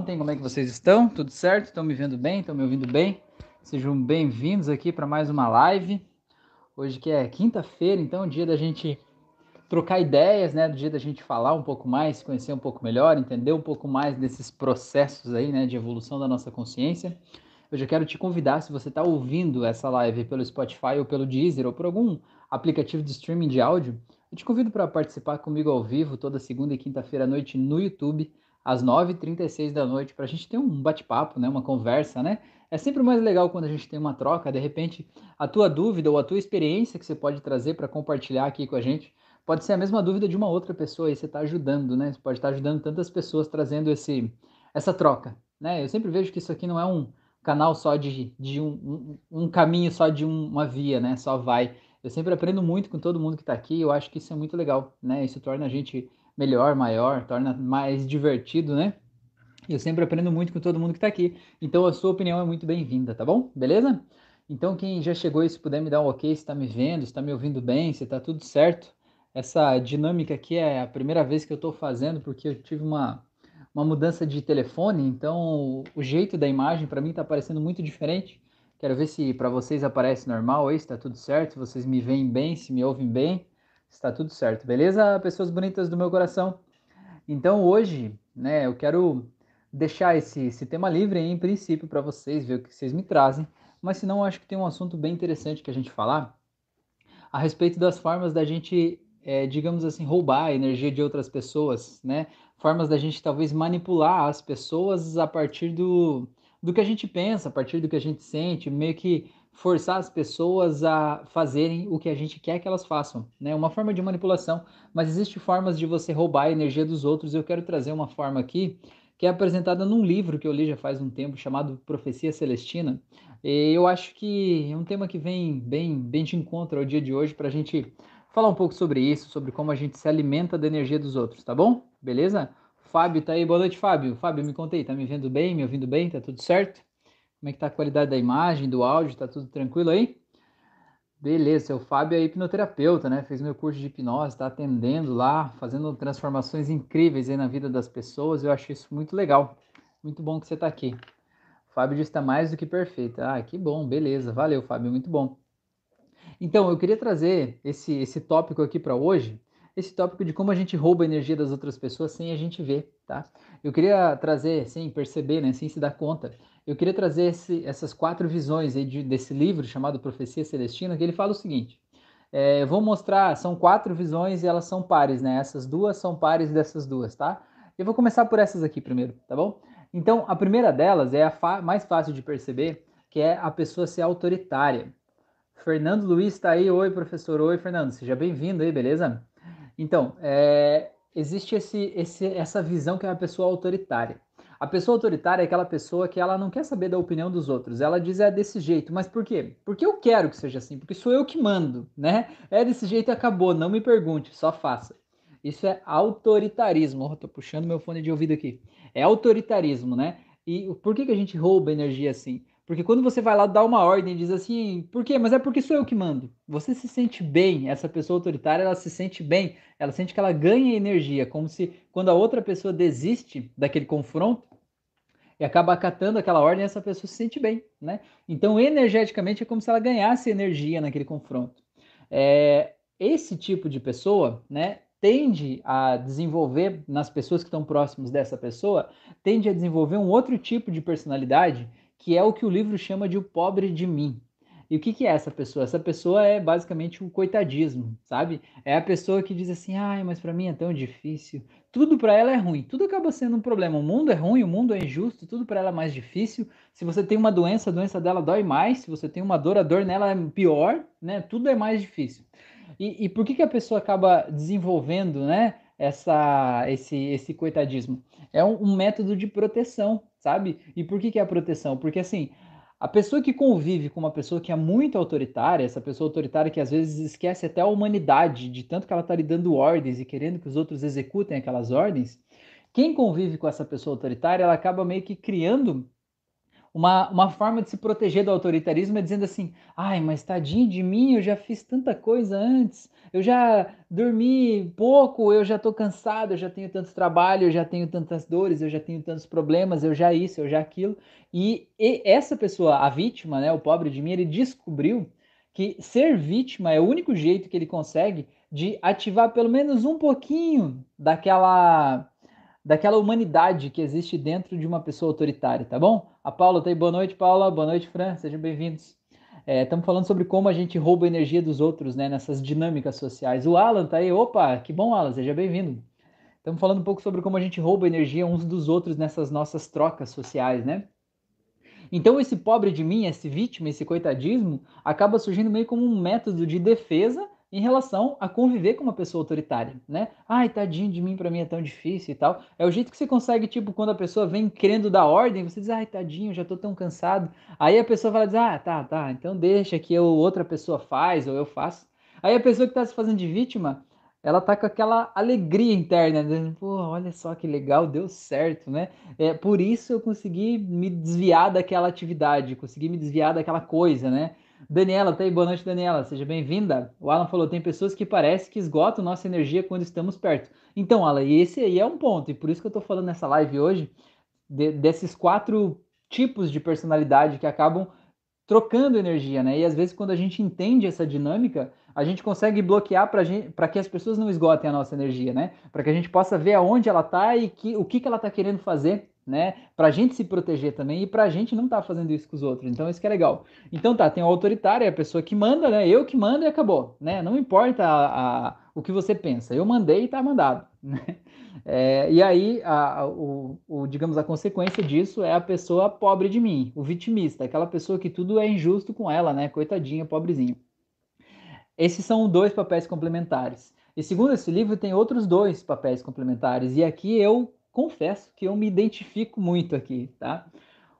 Ontem, como é que vocês estão? Tudo certo? Estão me vendo bem? Estão me ouvindo bem? Sejam bem-vindos aqui para mais uma live. Hoje que é quinta-feira, então, dia da gente trocar ideias, né? Do dia da gente falar um pouco mais, conhecer um pouco melhor, entender um pouco mais desses processos aí, né? De evolução da nossa consciência. Eu já quero te convidar, se você está ouvindo essa live pelo Spotify ou pelo Deezer ou por algum aplicativo de streaming de áudio, eu te convido para participar comigo ao vivo toda segunda e quinta-feira à noite no YouTube às 9h36 da noite, para a gente ter um bate-papo, né, uma conversa, né? É sempre mais legal quando a gente tem uma troca, de repente, a tua dúvida ou a tua experiência que você pode trazer para compartilhar aqui com a gente, pode ser a mesma dúvida de uma outra pessoa e você está ajudando, né? Você pode estar tá ajudando tantas pessoas trazendo esse, essa troca, né? Eu sempre vejo que isso aqui não é um canal só de, de um, um, um caminho só de um, uma via, né? Só vai. Eu sempre aprendo muito com todo mundo que está aqui, eu acho que isso é muito legal, né? Isso torna a gente melhor, maior, torna mais divertido, né? Eu sempre aprendo muito com todo mundo que está aqui. Então a sua opinião é muito bem-vinda, tá bom? Beleza? Então quem já chegou se puder me dar um ok, se está me vendo, se está me ouvindo bem, se está tudo certo. Essa dinâmica aqui é a primeira vez que eu estou fazendo porque eu tive uma, uma mudança de telefone, então o jeito da imagem para mim está parecendo muito diferente. Quero ver se para vocês aparece normal aí, se está tudo certo, se vocês me veem bem, se me ouvem bem está tudo certo, beleza? Pessoas bonitas do meu coração. Então hoje, né, eu quero deixar esse, esse tema livre aí, em princípio para vocês, ver o que vocês me trazem. Mas se não, acho que tem um assunto bem interessante que a gente falar a respeito das formas da gente, é, digamos assim, roubar a energia de outras pessoas, né? Formas da gente talvez manipular as pessoas a partir do, do que a gente pensa, a partir do que a gente sente, meio que forçar as pessoas a fazerem o que a gente quer que elas façam, né? Uma forma de manipulação, mas existe formas de você roubar a energia dos outros. Eu quero trazer uma forma aqui que é apresentada num livro que eu li já faz um tempo chamado Profecia Celestina. E eu acho que é um tema que vem bem, bem de encontro ao dia de hoje para a gente falar um pouco sobre isso, sobre como a gente se alimenta da energia dos outros, tá bom? Beleza? Fábio tá aí, boa noite, Fábio. Fábio, me contei, tá me vendo bem, me ouvindo bem, tá tudo certo? Como é que tá a qualidade da imagem, do áudio? Tá tudo tranquilo aí? Beleza, seu Fábio é hipnoterapeuta, né? Fez meu curso de hipnose, está atendendo lá, fazendo transformações incríveis aí na vida das pessoas. Eu acho isso muito legal. Muito bom que você está aqui. O Fábio disse está mais do que perfeito. Ah, que bom, beleza. Valeu, Fábio, muito bom. Então, eu queria trazer esse, esse tópico aqui para hoje, esse tópico de como a gente rouba a energia das outras pessoas sem a gente ver, tá? Eu queria trazer, sem perceber, né, sem se dar conta, eu queria trazer esse, essas quatro visões de, desse livro chamado Profecia Celestina, que ele fala o seguinte. É, eu vou mostrar, são quatro visões e elas são pares, né? Essas duas são pares dessas duas, tá? Eu vou começar por essas aqui primeiro, tá bom? Então, a primeira delas é a mais fácil de perceber, que é a pessoa ser autoritária. Fernando Luiz está aí. Oi, professor. Oi, Fernando. Seja bem-vindo aí, beleza? Então, é, existe esse, esse, essa visão que é a pessoa autoritária. A pessoa autoritária é aquela pessoa que ela não quer saber da opinião dos outros. Ela diz é desse jeito, mas por quê? Porque eu quero que seja assim, porque sou eu que mando, né? É desse jeito e acabou, não me pergunte, só faça. Isso é autoritarismo. Oh, tô puxando meu fone de ouvido aqui. É autoritarismo, né? E por que, que a gente rouba energia assim? Porque quando você vai lá dar uma ordem e diz assim, por quê? Mas é porque sou eu que mando. Você se sente bem, essa pessoa autoritária, ela se sente bem, ela sente que ela ganha energia, como se quando a outra pessoa desiste daquele confronto e acaba acatando aquela ordem, essa pessoa se sente bem, né? Então, energeticamente, é como se ela ganhasse energia naquele confronto. É, esse tipo de pessoa, né, tende a desenvolver, nas pessoas que estão próximas dessa pessoa, tende a desenvolver um outro tipo de personalidade que é o que o livro chama de o pobre de mim. E o que, que é essa pessoa? Essa pessoa é basicamente o coitadismo, sabe? É a pessoa que diz assim: ai, mas para mim é tão difícil. Tudo para ela é ruim, tudo acaba sendo um problema. O mundo é ruim, o mundo é injusto, tudo para ela é mais difícil. Se você tem uma doença, a doença dela dói mais. Se você tem uma dor, a dor nela é pior, né? Tudo é mais difícil. E, e por que, que a pessoa acaba desenvolvendo, né? Essa, esse, esse coitadismo? É um, um método de proteção, sabe? E por que, que é a proteção? Porque assim, a pessoa que convive com uma pessoa que é muito autoritária, essa pessoa autoritária que às vezes esquece até a humanidade, de tanto que ela está lhe dando ordens e querendo que os outros executem aquelas ordens, quem convive com essa pessoa autoritária, ela acaba meio que criando uma, uma forma de se proteger do autoritarismo é dizendo assim: ai, mas tadinho de mim, eu já fiz tanta coisa antes, eu já dormi pouco, eu já estou cansado, eu já tenho tanto trabalho, eu já tenho tantas dores, eu já tenho tantos problemas, eu já isso, eu já aquilo. E, e essa pessoa, a vítima, né, o pobre de mim, ele descobriu que ser vítima é o único jeito que ele consegue de ativar pelo menos um pouquinho daquela daquela humanidade que existe dentro de uma pessoa autoritária, tá bom? A Paula tá aí, boa noite, Paula, boa noite, Fran, sejam bem-vindos. Estamos é, falando sobre como a gente rouba a energia dos outros, né, nessas dinâmicas sociais. O Alan tá aí, opa, que bom, Alan, seja bem-vindo. Estamos falando um pouco sobre como a gente rouba energia uns dos outros nessas nossas trocas sociais, né? Então esse pobre de mim, esse vítima, esse coitadismo, acaba surgindo meio como um método de defesa em relação a conviver com uma pessoa autoritária, né? Ai, tadinho de mim, para mim é tão difícil e tal. É o jeito que você consegue, tipo, quando a pessoa vem querendo dar ordem, você diz, ai, tadinho, já tô tão cansado. Aí a pessoa vai dizer, ah, tá, tá, então deixa que eu, outra pessoa faz ou eu faço. Aí a pessoa que tá se fazendo de vítima, ela tá com aquela alegria interna, dizendo, pô, olha só que legal, deu certo, né? É, por isso eu consegui me desviar daquela atividade, consegui me desviar daquela coisa, né? Daniela, tá aí, boa noite, Daniela, seja bem-vinda. O Alan falou: tem pessoas que parece que esgotam nossa energia quando estamos perto. Então, Alan, esse aí é um ponto, e por isso que eu tô falando nessa live hoje, de, desses quatro tipos de personalidade que acabam trocando energia, né? E às vezes, quando a gente entende essa dinâmica, a gente consegue bloquear para que as pessoas não esgotem a nossa energia, né? Para que a gente possa ver aonde ela tá e que, o que, que ela tá querendo fazer né? Para a gente se proteger também e para a gente não estar tá fazendo isso com os outros. Então isso que é legal. Então tá, tem o autoritário, é a pessoa que manda, né? Eu que mando e acabou, né? Não importa a, a, o que você pensa. Eu mandei e tá mandado, né? É, e aí, a, o, o, digamos, a consequência disso é a pessoa pobre de mim, o vitimista, aquela pessoa que tudo é injusto com ela, né? Coitadinha, pobrezinha. Esses são dois papéis complementares. E segundo esse livro, tem outros dois papéis complementares. E aqui eu confesso que eu me identifico muito aqui, tá?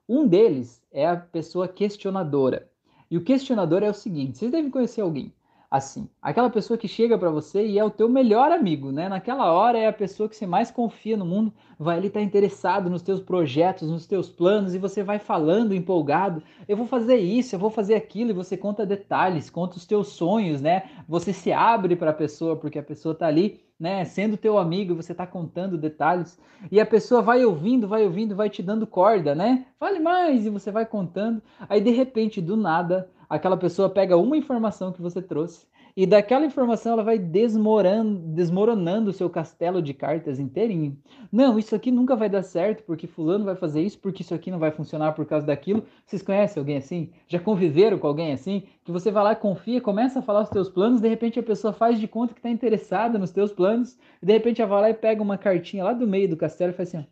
Um deles é a pessoa questionadora. E o questionador é o seguinte: vocês devem conhecer alguém assim, aquela pessoa que chega para você e é o teu melhor amigo, né? Naquela hora é a pessoa que você mais confia no mundo, vai ali estar tá interessado nos teus projetos, nos teus planos e você vai falando empolgado, eu vou fazer isso, eu vou fazer aquilo e você conta detalhes, conta os teus sonhos, né? Você se abre para a pessoa porque a pessoa tá ali né, sendo teu amigo, você está contando detalhes, e a pessoa vai ouvindo, vai ouvindo, vai te dando corda, né? Fale mais, e você vai contando. Aí, de repente, do nada, aquela pessoa pega uma informação que você trouxe e daquela informação ela vai desmoronando, desmoronando o seu castelo de cartas inteirinho. Não, isso aqui nunca vai dar certo porque fulano vai fazer isso, porque isso aqui não vai funcionar por causa daquilo. Vocês conhecem alguém assim? Já conviveram com alguém assim? Que você vai lá, confia, começa a falar os teus planos, de repente a pessoa faz de conta que está interessada nos teus planos, e de repente ela vai lá e pega uma cartinha lá do meio do castelo e faz assim, ó,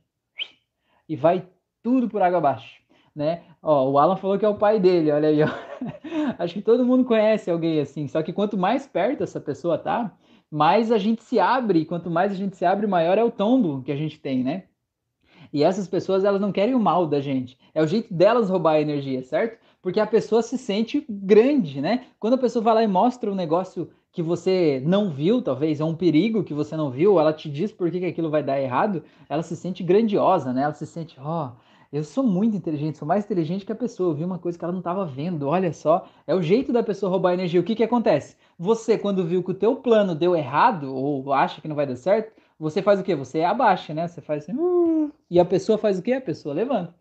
e vai tudo por água abaixo né? Ó, o Alan falou que é o pai dele, olha aí, ó. Acho que todo mundo conhece alguém assim, só que quanto mais perto essa pessoa tá, mais a gente se abre, quanto mais a gente se abre, maior é o tombo que a gente tem, né? E essas pessoas, elas não querem o mal da gente. É o jeito delas roubar a energia, certo? Porque a pessoa se sente grande, né? Quando a pessoa vai lá e mostra um negócio que você não viu, talvez, é um perigo que você não viu, ela te diz por que, que aquilo vai dar errado, ela se sente grandiosa, né? Ela se sente, ó, oh, eu sou muito inteligente, sou mais inteligente que a pessoa. Eu vi uma coisa que ela não estava vendo. Olha só, é o jeito da pessoa roubar energia. O que que acontece? Você, quando viu que o teu plano deu errado ou acha que não vai dar certo, você faz o quê? Você abaixa, né? Você faz assim, uh, e a pessoa faz o quê? A pessoa levanta.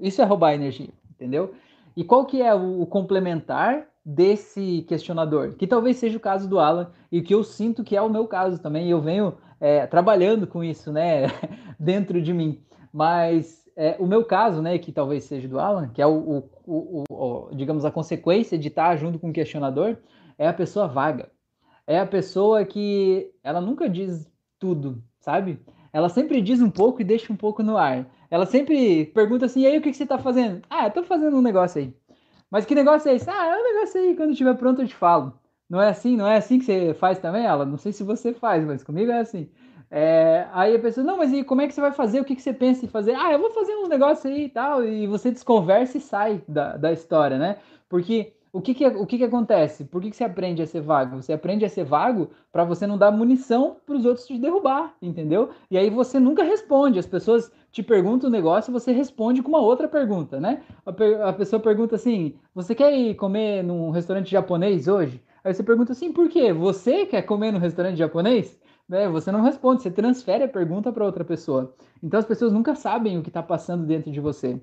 Isso é roubar energia, entendeu? E qual que é o, complementar desse questionador? Que talvez seja o caso do Alan e que eu sinto que é o meu caso também. Eu venho é, trabalhando com isso, né? Dentro de mim. Mas é, o meu caso, né, que talvez seja do Alan, que é o, o, o, o, digamos, a consequência de estar junto com o questionador, é a pessoa vaga. É a pessoa que ela nunca diz tudo, sabe? Ela sempre diz um pouco e deixa um pouco no ar. Ela sempre pergunta assim, e aí o que, que você está fazendo? Ah, eu tô fazendo um negócio aí. Mas que negócio é esse? Ah, é um negócio aí, quando estiver pronto eu te falo. Não é assim? Não é assim que você faz também, ela? Não sei se você faz, mas comigo é assim. É, aí a pessoa, não, mas e como é que você vai fazer? O que, que você pensa em fazer? Ah, eu vou fazer uns negócios aí e tal, e você desconversa e sai da, da história, né? Porque o que que, o que, que acontece? Por que, que você aprende a ser vago? Você aprende a ser vago para você não dar munição para os outros te derrubar, entendeu? E aí você nunca responde. As pessoas te perguntam um negócio e você responde com uma outra pergunta, né? A, a pessoa pergunta assim: Você quer ir comer num restaurante japonês hoje? Aí você pergunta assim: Por quê? Você quer comer num restaurante japonês? Né? Você não responde, você transfere a pergunta para outra pessoa. Então as pessoas nunca sabem o que está passando dentro de você.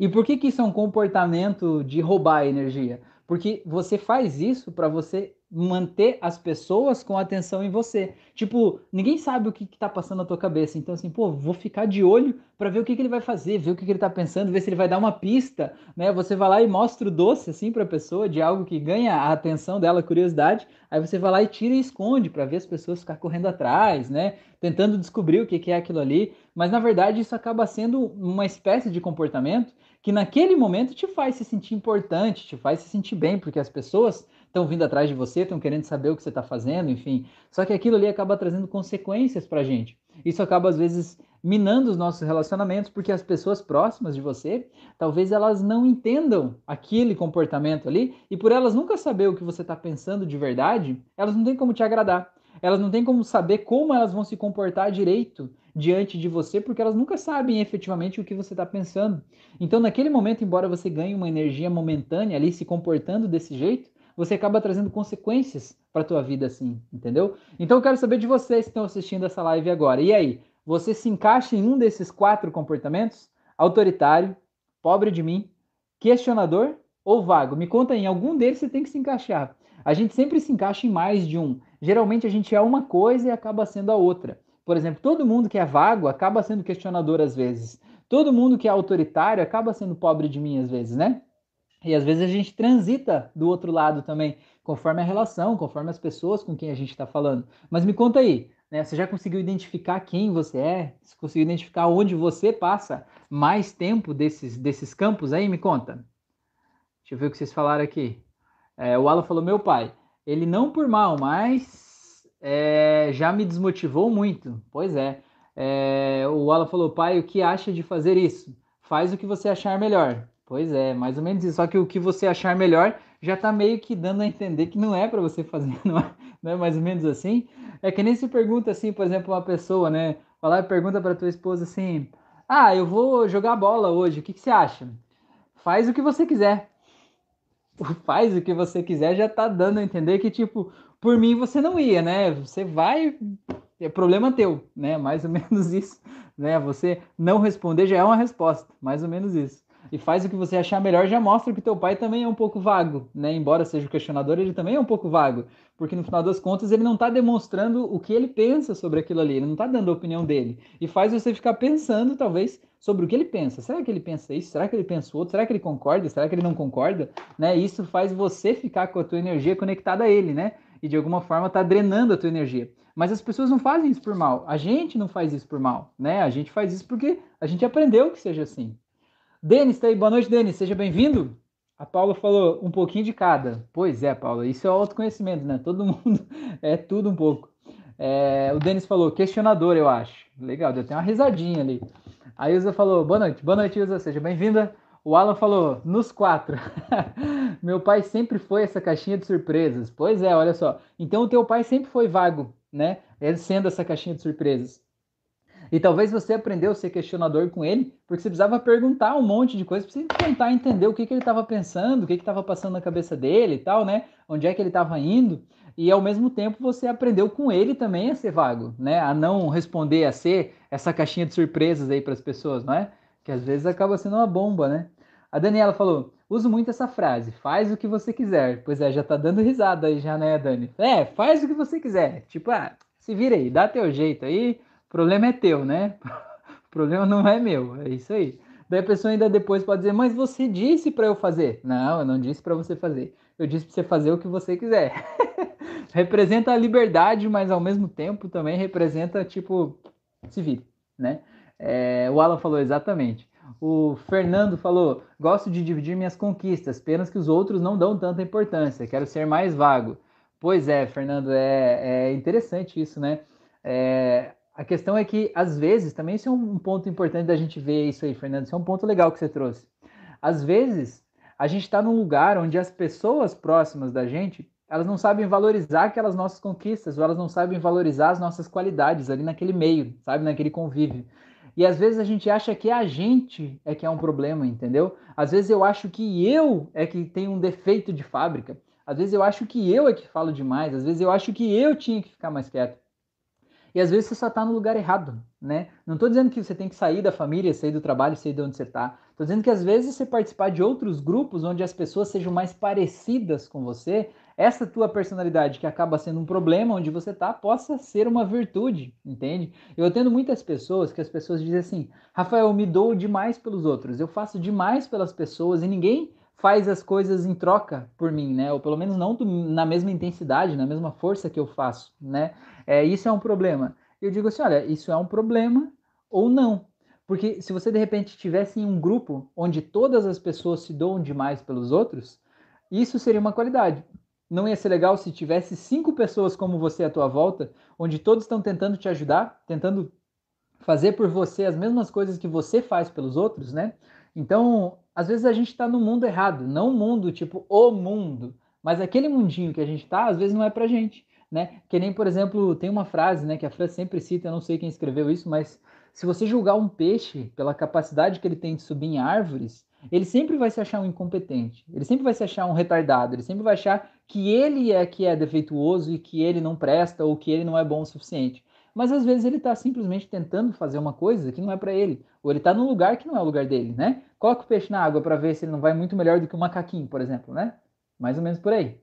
E por que, que isso é um comportamento de roubar energia? Porque você faz isso para você manter as pessoas com atenção em você. Tipo, ninguém sabe o que, que tá passando na tua cabeça. Então, assim, pô, vou ficar de olho para ver o que, que ele vai fazer, ver o que, que ele tá pensando, ver se ele vai dar uma pista, né? Você vai lá e mostra o doce, assim, pra pessoa, de algo que ganha a atenção dela, a curiosidade. Aí você vai lá e tira e esconde para ver as pessoas ficar correndo atrás, né? Tentando descobrir o que, que é aquilo ali. Mas, na verdade, isso acaba sendo uma espécie de comportamento que naquele momento te faz se sentir importante, te faz se sentir bem, porque as pessoas estão vindo atrás de você, estão querendo saber o que você está fazendo, enfim. Só que aquilo ali acaba trazendo consequências para a gente. Isso acaba, às vezes, minando os nossos relacionamentos, porque as pessoas próximas de você, talvez elas não entendam aquele comportamento ali, e por elas nunca saber o que você está pensando de verdade, elas não têm como te agradar. Elas não têm como saber como elas vão se comportar direito diante de você, porque elas nunca sabem efetivamente o que você está pensando. Então, naquele momento, embora você ganhe uma energia momentânea ali se comportando desse jeito, você acaba trazendo consequências para a tua vida assim, entendeu? Então eu quero saber de vocês que estão assistindo essa live agora. E aí, você se encaixa em um desses quatro comportamentos? Autoritário, pobre de mim, questionador ou vago? Me conta aí, em algum deles você tem que se encaixar. A gente sempre se encaixa em mais de um. Geralmente a gente é uma coisa e acaba sendo a outra. Por exemplo, todo mundo que é vago acaba sendo questionador às vezes. Todo mundo que é autoritário acaba sendo pobre de mim às vezes, né? E às vezes a gente transita do outro lado também, conforme a relação, conforme as pessoas com quem a gente está falando. Mas me conta aí, né? Você já conseguiu identificar quem você é? Você conseguiu identificar onde você passa mais tempo desses, desses campos aí? Me conta. Deixa eu ver o que vocês falaram aqui. É, o Alan falou: meu pai, ele não por mal, mas é, já me desmotivou muito. Pois é. é. O Alan falou: pai, o que acha de fazer isso? Faz o que você achar melhor. Pois é, mais ou menos isso. Só que o que você achar melhor já tá meio que dando a entender que não é para você fazer, não é, não é mais ou menos assim? É que nem se pergunta assim, por exemplo, uma pessoa, né? Falar e pergunta para tua esposa assim: Ah, eu vou jogar bola hoje, o que, que você acha? Faz o que você quiser. Faz o que você quiser já tá dando a entender que, tipo, por mim você não ia, né? Você vai, é problema teu, né? Mais ou menos isso, né? Você não responder já é uma resposta, mais ou menos isso e faz o que você achar melhor, já mostra que teu pai também é um pouco vago, né? Embora seja questionador, ele também é um pouco vago, porque no final das contas ele não está demonstrando o que ele pensa sobre aquilo ali, ele não está dando a opinião dele. E faz você ficar pensando, talvez, sobre o que ele pensa. Será que ele pensa isso? Será que ele pensa outro? Será que ele concorda? Será que ele não concorda? Né? Isso faz você ficar com a tua energia conectada a ele, né? E de alguma forma está drenando a tua energia. Mas as pessoas não fazem isso por mal. A gente não faz isso por mal, né? A gente faz isso porque a gente aprendeu que seja assim. Denis tá aí, boa noite, Denis, seja bem-vindo. A Paula falou um pouquinho de cada. Pois é, Paula, isso é autoconhecimento, né? Todo mundo é tudo um pouco. É, o Denis falou questionador, eu acho. Legal, deu até uma risadinha ali. A Ilza falou boa noite, boa noite, Ilza, seja bem-vinda. O Alan falou nos quatro. Meu pai sempre foi essa caixinha de surpresas. Pois é, olha só. Então o teu pai sempre foi vago, né? Ele sendo essa caixinha de surpresas. E talvez você aprendeu a ser questionador com ele, porque você precisava perguntar um monte de coisas para você tentar entender o que, que ele estava pensando, o que estava passando na cabeça dele e tal, né? Onde é que ele estava indo. E ao mesmo tempo você aprendeu com ele também a ser vago, né? A não responder, a ser essa caixinha de surpresas aí para as pessoas, não é? Que às vezes acaba sendo uma bomba, né? A Daniela falou: uso muito essa frase, faz o que você quiser. Pois é, já tá dando risada aí já, né, Dani? É, faz o que você quiser. Tipo, ah, se vira aí, dá teu jeito aí, problema é teu, né? O problema não é meu, é isso aí. Daí a pessoa ainda depois pode dizer, mas você disse para eu fazer. Não, eu não disse para você fazer. Eu disse para você fazer o que você quiser. representa a liberdade, mas ao mesmo tempo também representa, tipo, se vire, né? É, o Alan falou exatamente. O Fernando falou: gosto de dividir minhas conquistas, apenas que os outros não dão tanta importância, quero ser mais vago. Pois é, Fernando, é, é interessante isso, né? É, a questão é que, às vezes, também isso é um ponto importante da gente ver isso aí, Fernando. Isso é um ponto legal que você trouxe. Às vezes, A gente está num lugar onde as pessoas próximas da gente, elas não sabem valorizar aquelas nossas conquistas, ou elas não sabem valorizar as nossas qualidades ali naquele meio, sabe, naquele convívio. E às vezes a gente acha que a gente é que é um problema, entendeu? Às vezes eu acho que eu é que tem um defeito de fábrica. Às vezes eu acho que eu é que falo demais. Às vezes eu acho que eu tinha que ficar mais quieto. E às vezes você só está no lugar errado, né? Não estou dizendo que você tem que sair da família, sair do trabalho, sair de onde você está. Estou dizendo que às vezes você participar de outros grupos onde as pessoas sejam mais parecidas com você, essa tua personalidade que acaba sendo um problema onde você está, possa ser uma virtude, entende? Eu atendo muitas pessoas que as pessoas dizem assim, Rafael, eu me dou demais pelos outros, eu faço demais pelas pessoas e ninguém faz as coisas em troca por mim, né? Ou pelo menos não na mesma intensidade, na mesma força que eu faço, né? É, isso é um problema. Eu digo assim, olha, isso é um problema ou não. Porque se você de repente estivesse em um grupo onde todas as pessoas se doam demais pelos outros, isso seria uma qualidade. Não ia ser legal se tivesse cinco pessoas como você à tua volta, onde todos estão tentando te ajudar, tentando fazer por você as mesmas coisas que você faz pelos outros, né? Então, às vezes a gente está no mundo errado, não mundo tipo o mundo, mas aquele mundinho que a gente está, às vezes não é pra gente, né? Que nem, por exemplo, tem uma frase, né, que a Fran sempre cita, eu não sei quem escreveu isso, mas se você julgar um peixe pela capacidade que ele tem de subir em árvores, ele sempre vai se achar um incompetente, ele sempre vai se achar um retardado, ele sempre vai achar que ele é que é defeituoso e que ele não presta ou que ele não é bom o suficiente. Mas às vezes ele está simplesmente tentando fazer uma coisa que não é para ele, ou ele está num lugar que não é o lugar dele, né? Coloca o peixe na água para ver se ele não vai muito melhor do que o macaquinho, por exemplo, né? Mais ou menos por aí.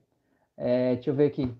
É, deixa eu ver aqui.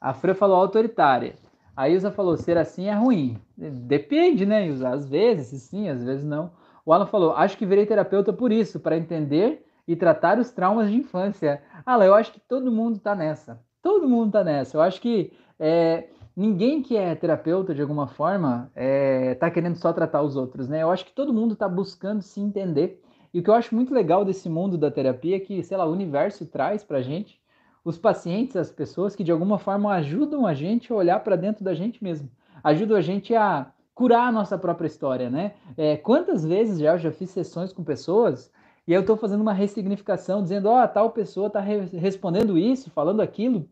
A Fran falou autoritária. A Ilza falou, ser assim é ruim. Depende, né, Ilza? Às vezes sim, às vezes não. O Alan falou, acho que virei terapeuta por isso, para entender e tratar os traumas de infância. Alan, eu acho que todo mundo tá nessa. Todo mundo tá nessa. Eu acho que é, ninguém que é terapeuta, de alguma forma, é, tá querendo só tratar os outros, né? Eu acho que todo mundo tá buscando se entender. E o que eu acho muito legal desse mundo da terapia é que, sei lá, o universo traz pra gente os pacientes, as pessoas que de alguma forma ajudam a gente a olhar para dentro da gente mesmo, ajudam a gente a curar a nossa própria história, né? É, quantas vezes já eu já fiz sessões com pessoas e eu estou fazendo uma ressignificação, dizendo, ó, oh, tal pessoa está re respondendo isso, falando aquilo.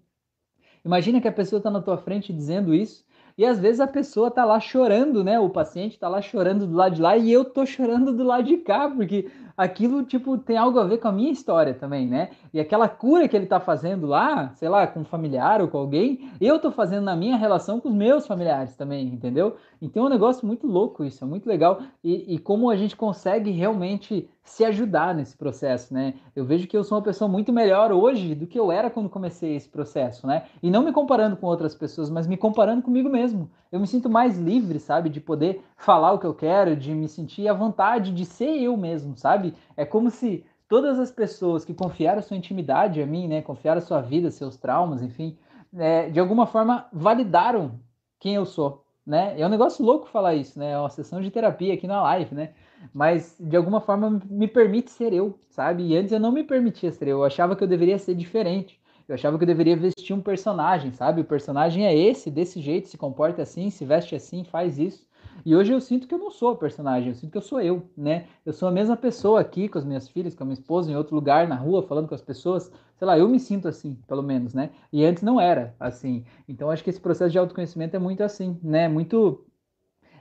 Imagina que a pessoa está na tua frente dizendo isso e às vezes a pessoa tá lá chorando, né? O paciente tá lá chorando do lado de lá e eu tô chorando do lado de cá, porque aquilo, tipo, tem algo a ver com a minha história também, né? E aquela cura que ele tá fazendo lá, sei lá, com um familiar ou com alguém, eu tô fazendo na minha relação com os meus familiares também, entendeu? Então é um negócio muito louco isso, é muito legal. E, e como a gente consegue realmente se ajudar nesse processo, né? Eu vejo que eu sou uma pessoa muito melhor hoje do que eu era quando comecei esse processo, né? E não me comparando com outras pessoas, mas me comparando comigo mesmo. Eu me sinto mais livre, sabe? De poder falar o que eu quero, de me sentir à vontade de ser eu mesmo, sabe? É como se todas as pessoas que confiaram sua intimidade a mim, né? Confiaram sua vida, seus traumas, enfim, é, de alguma forma validaram quem eu sou, né? É um negócio louco falar isso, né? É uma sessão de terapia aqui na live, né? Mas de alguma forma me permite ser eu, sabe? E antes eu não me permitia ser eu, eu achava que eu deveria ser diferente. Eu achava que eu deveria vestir um personagem, sabe? O personagem é esse, desse jeito, se comporta assim, se veste assim, faz isso. E hoje eu sinto que eu não sou o personagem, eu sinto que eu sou eu, né? Eu sou a mesma pessoa aqui com as minhas filhas, com a minha esposa, em outro lugar, na rua, falando com as pessoas. Sei lá, eu me sinto assim, pelo menos, né? E antes não era assim. Então acho que esse processo de autoconhecimento é muito assim, né? Muito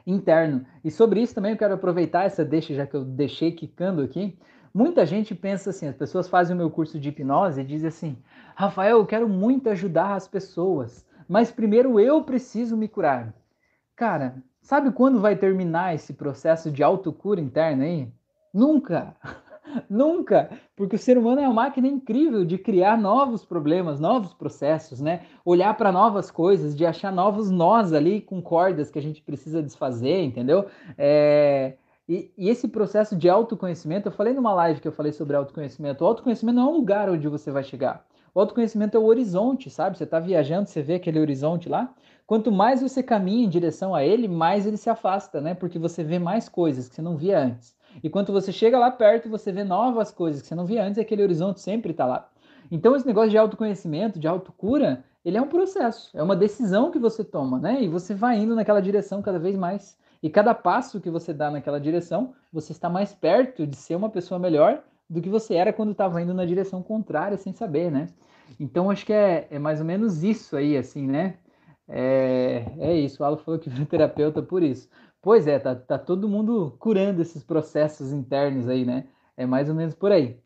interno. E sobre isso também eu quero aproveitar essa deixa, já que eu deixei quicando aqui. Muita gente pensa assim, as pessoas fazem o meu curso de hipnose e dizem assim, Rafael, eu quero muito ajudar as pessoas, mas primeiro eu preciso me curar. Cara, sabe quando vai terminar esse processo de autocura interna aí? Nunca! Nunca! Porque o ser humano é uma máquina incrível de criar novos problemas, novos processos, né? Olhar para novas coisas, de achar novos nós ali com cordas que a gente precisa desfazer, entendeu? É... E, e, esse processo de autoconhecimento, eu falei numa live que eu falei sobre autoconhecimento, o autoconhecimento não é um lugar onde você vai chegar. O autoconhecimento é o horizonte, sabe? Você está viajando, você vê aquele horizonte lá. Quanto mais você caminha em direção a ele, mais ele se afasta, né? Porque você vê mais coisas que você não via antes. E quando você chega lá perto, você vê novas coisas que você não via antes, e aquele horizonte sempre está lá. Então, esse negócio de autoconhecimento, de autocura, ele é um processo, é uma decisão que você toma, né? E você vai indo naquela direção cada vez mais. E cada passo que você dá naquela direção, você está mais perto de ser uma pessoa melhor do que você era quando estava indo na direção contrária sem saber, né? Então acho que é, é mais ou menos isso aí, assim, né? É, é isso, o Alan falou que virou terapeuta por isso. Pois é, tá, tá todo mundo curando esses processos internos aí, né? É mais ou menos por aí.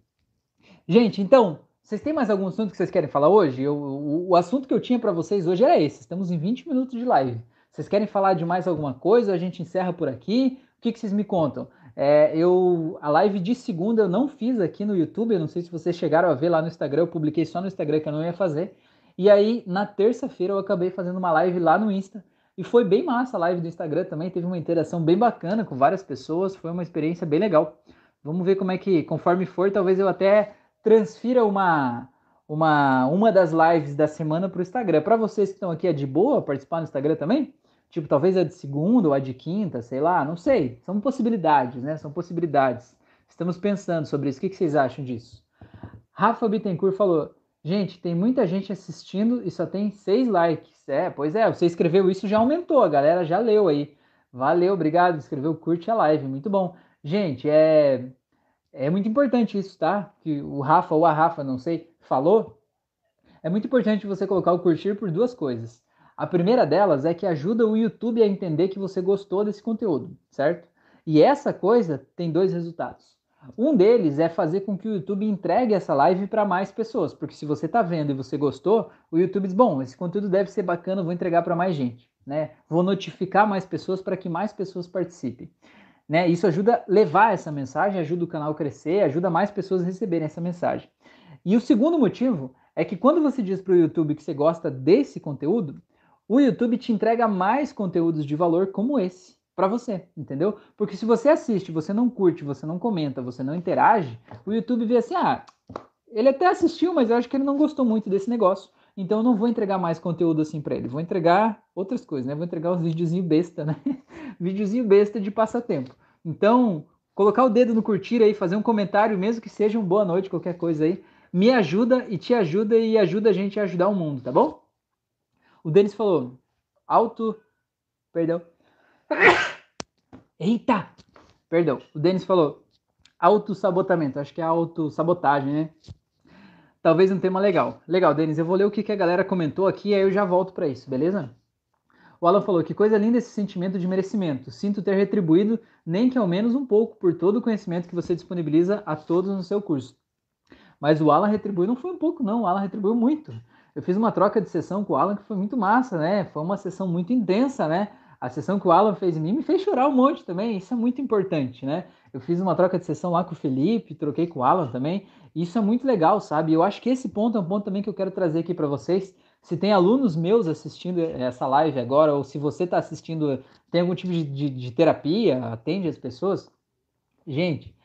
Gente, então, vocês têm mais algum assunto que vocês querem falar hoje? Eu, o, o assunto que eu tinha para vocês hoje era esse. Estamos em 20 minutos de live. Vocês querem falar de mais alguma coisa? A gente encerra por aqui. O que, que vocês me contam? É, eu a live de segunda eu não fiz aqui no YouTube. Eu não sei se vocês chegaram a ver lá no Instagram. Eu publiquei só no Instagram que eu não ia fazer. E aí na terça-feira eu acabei fazendo uma live lá no Insta. E foi bem massa a live do Instagram também. Teve uma interação bem bacana com várias pessoas. Foi uma experiência bem legal. Vamos ver como é que, conforme for, talvez eu até transfira uma uma uma das lives da semana para o Instagram. Para vocês que estão aqui, é de boa participar no Instagram também? Tipo, talvez a de segunda ou a de quinta, sei lá, não sei. São possibilidades, né? São possibilidades. Estamos pensando sobre isso. O que vocês acham disso? Rafa Bittencourt falou: gente, tem muita gente assistindo e só tem seis likes. É, pois é, você escreveu isso já aumentou, a galera já leu aí. Valeu, obrigado, escreveu, curte a live, muito bom. Gente, é é muito importante isso, tá? Que o Rafa ou a Rafa, não sei, falou. É muito importante você colocar o curtir por duas coisas. A primeira delas é que ajuda o YouTube a entender que você gostou desse conteúdo, certo? E essa coisa tem dois resultados. Um deles é fazer com que o YouTube entregue essa live para mais pessoas, porque se você está vendo e você gostou, o YouTube diz: bom, esse conteúdo deve ser bacana, vou entregar para mais gente, né? Vou notificar mais pessoas para que mais pessoas participem. Né? Isso ajuda a levar essa mensagem, ajuda o canal a crescer, ajuda mais pessoas a receberem essa mensagem. E o segundo motivo é que quando você diz para o YouTube que você gosta desse conteúdo, o YouTube te entrega mais conteúdos de valor como esse para você, entendeu? Porque se você assiste, você não curte, você não comenta, você não interage, o YouTube vê assim: ah, ele até assistiu, mas eu acho que ele não gostou muito desse negócio. Então eu não vou entregar mais conteúdo assim para ele, vou entregar outras coisas, né? Vou entregar os videozinho besta, né? videozinho besta de passatempo. Então, colocar o dedo no curtir aí, fazer um comentário, mesmo que seja um boa noite, qualquer coisa aí, me ajuda e te ajuda e ajuda a gente a ajudar o mundo, tá bom? O Denis falou, auto, perdão. Eita! Perdão. O Denis falou, autossabotamento, acho que é autossabotagem, né? talvez um tema legal. Legal, Denis, eu vou ler o que, que a galera comentou aqui e aí eu já volto para isso, beleza? O Alan falou que coisa linda esse sentimento de merecimento. Sinto ter retribuído, nem que ao menos um pouco, por todo o conhecimento que você disponibiliza a todos no seu curso. Mas o Alan retribuiu, não foi um pouco, não. O Alan retribuiu muito. Eu fiz uma troca de sessão com o Alan que foi muito massa, né? Foi uma sessão muito intensa, né? A sessão que o Alan fez em mim me fez chorar um monte também. Isso é muito importante, né? Eu fiz uma troca de sessão lá com o Felipe, troquei com o Alan também. Isso é muito legal, sabe? Eu acho que esse ponto é um ponto também que eu quero trazer aqui para vocês. Se tem alunos meus assistindo essa live agora, ou se você está assistindo, tem algum tipo de, de, de terapia, atende as pessoas, gente,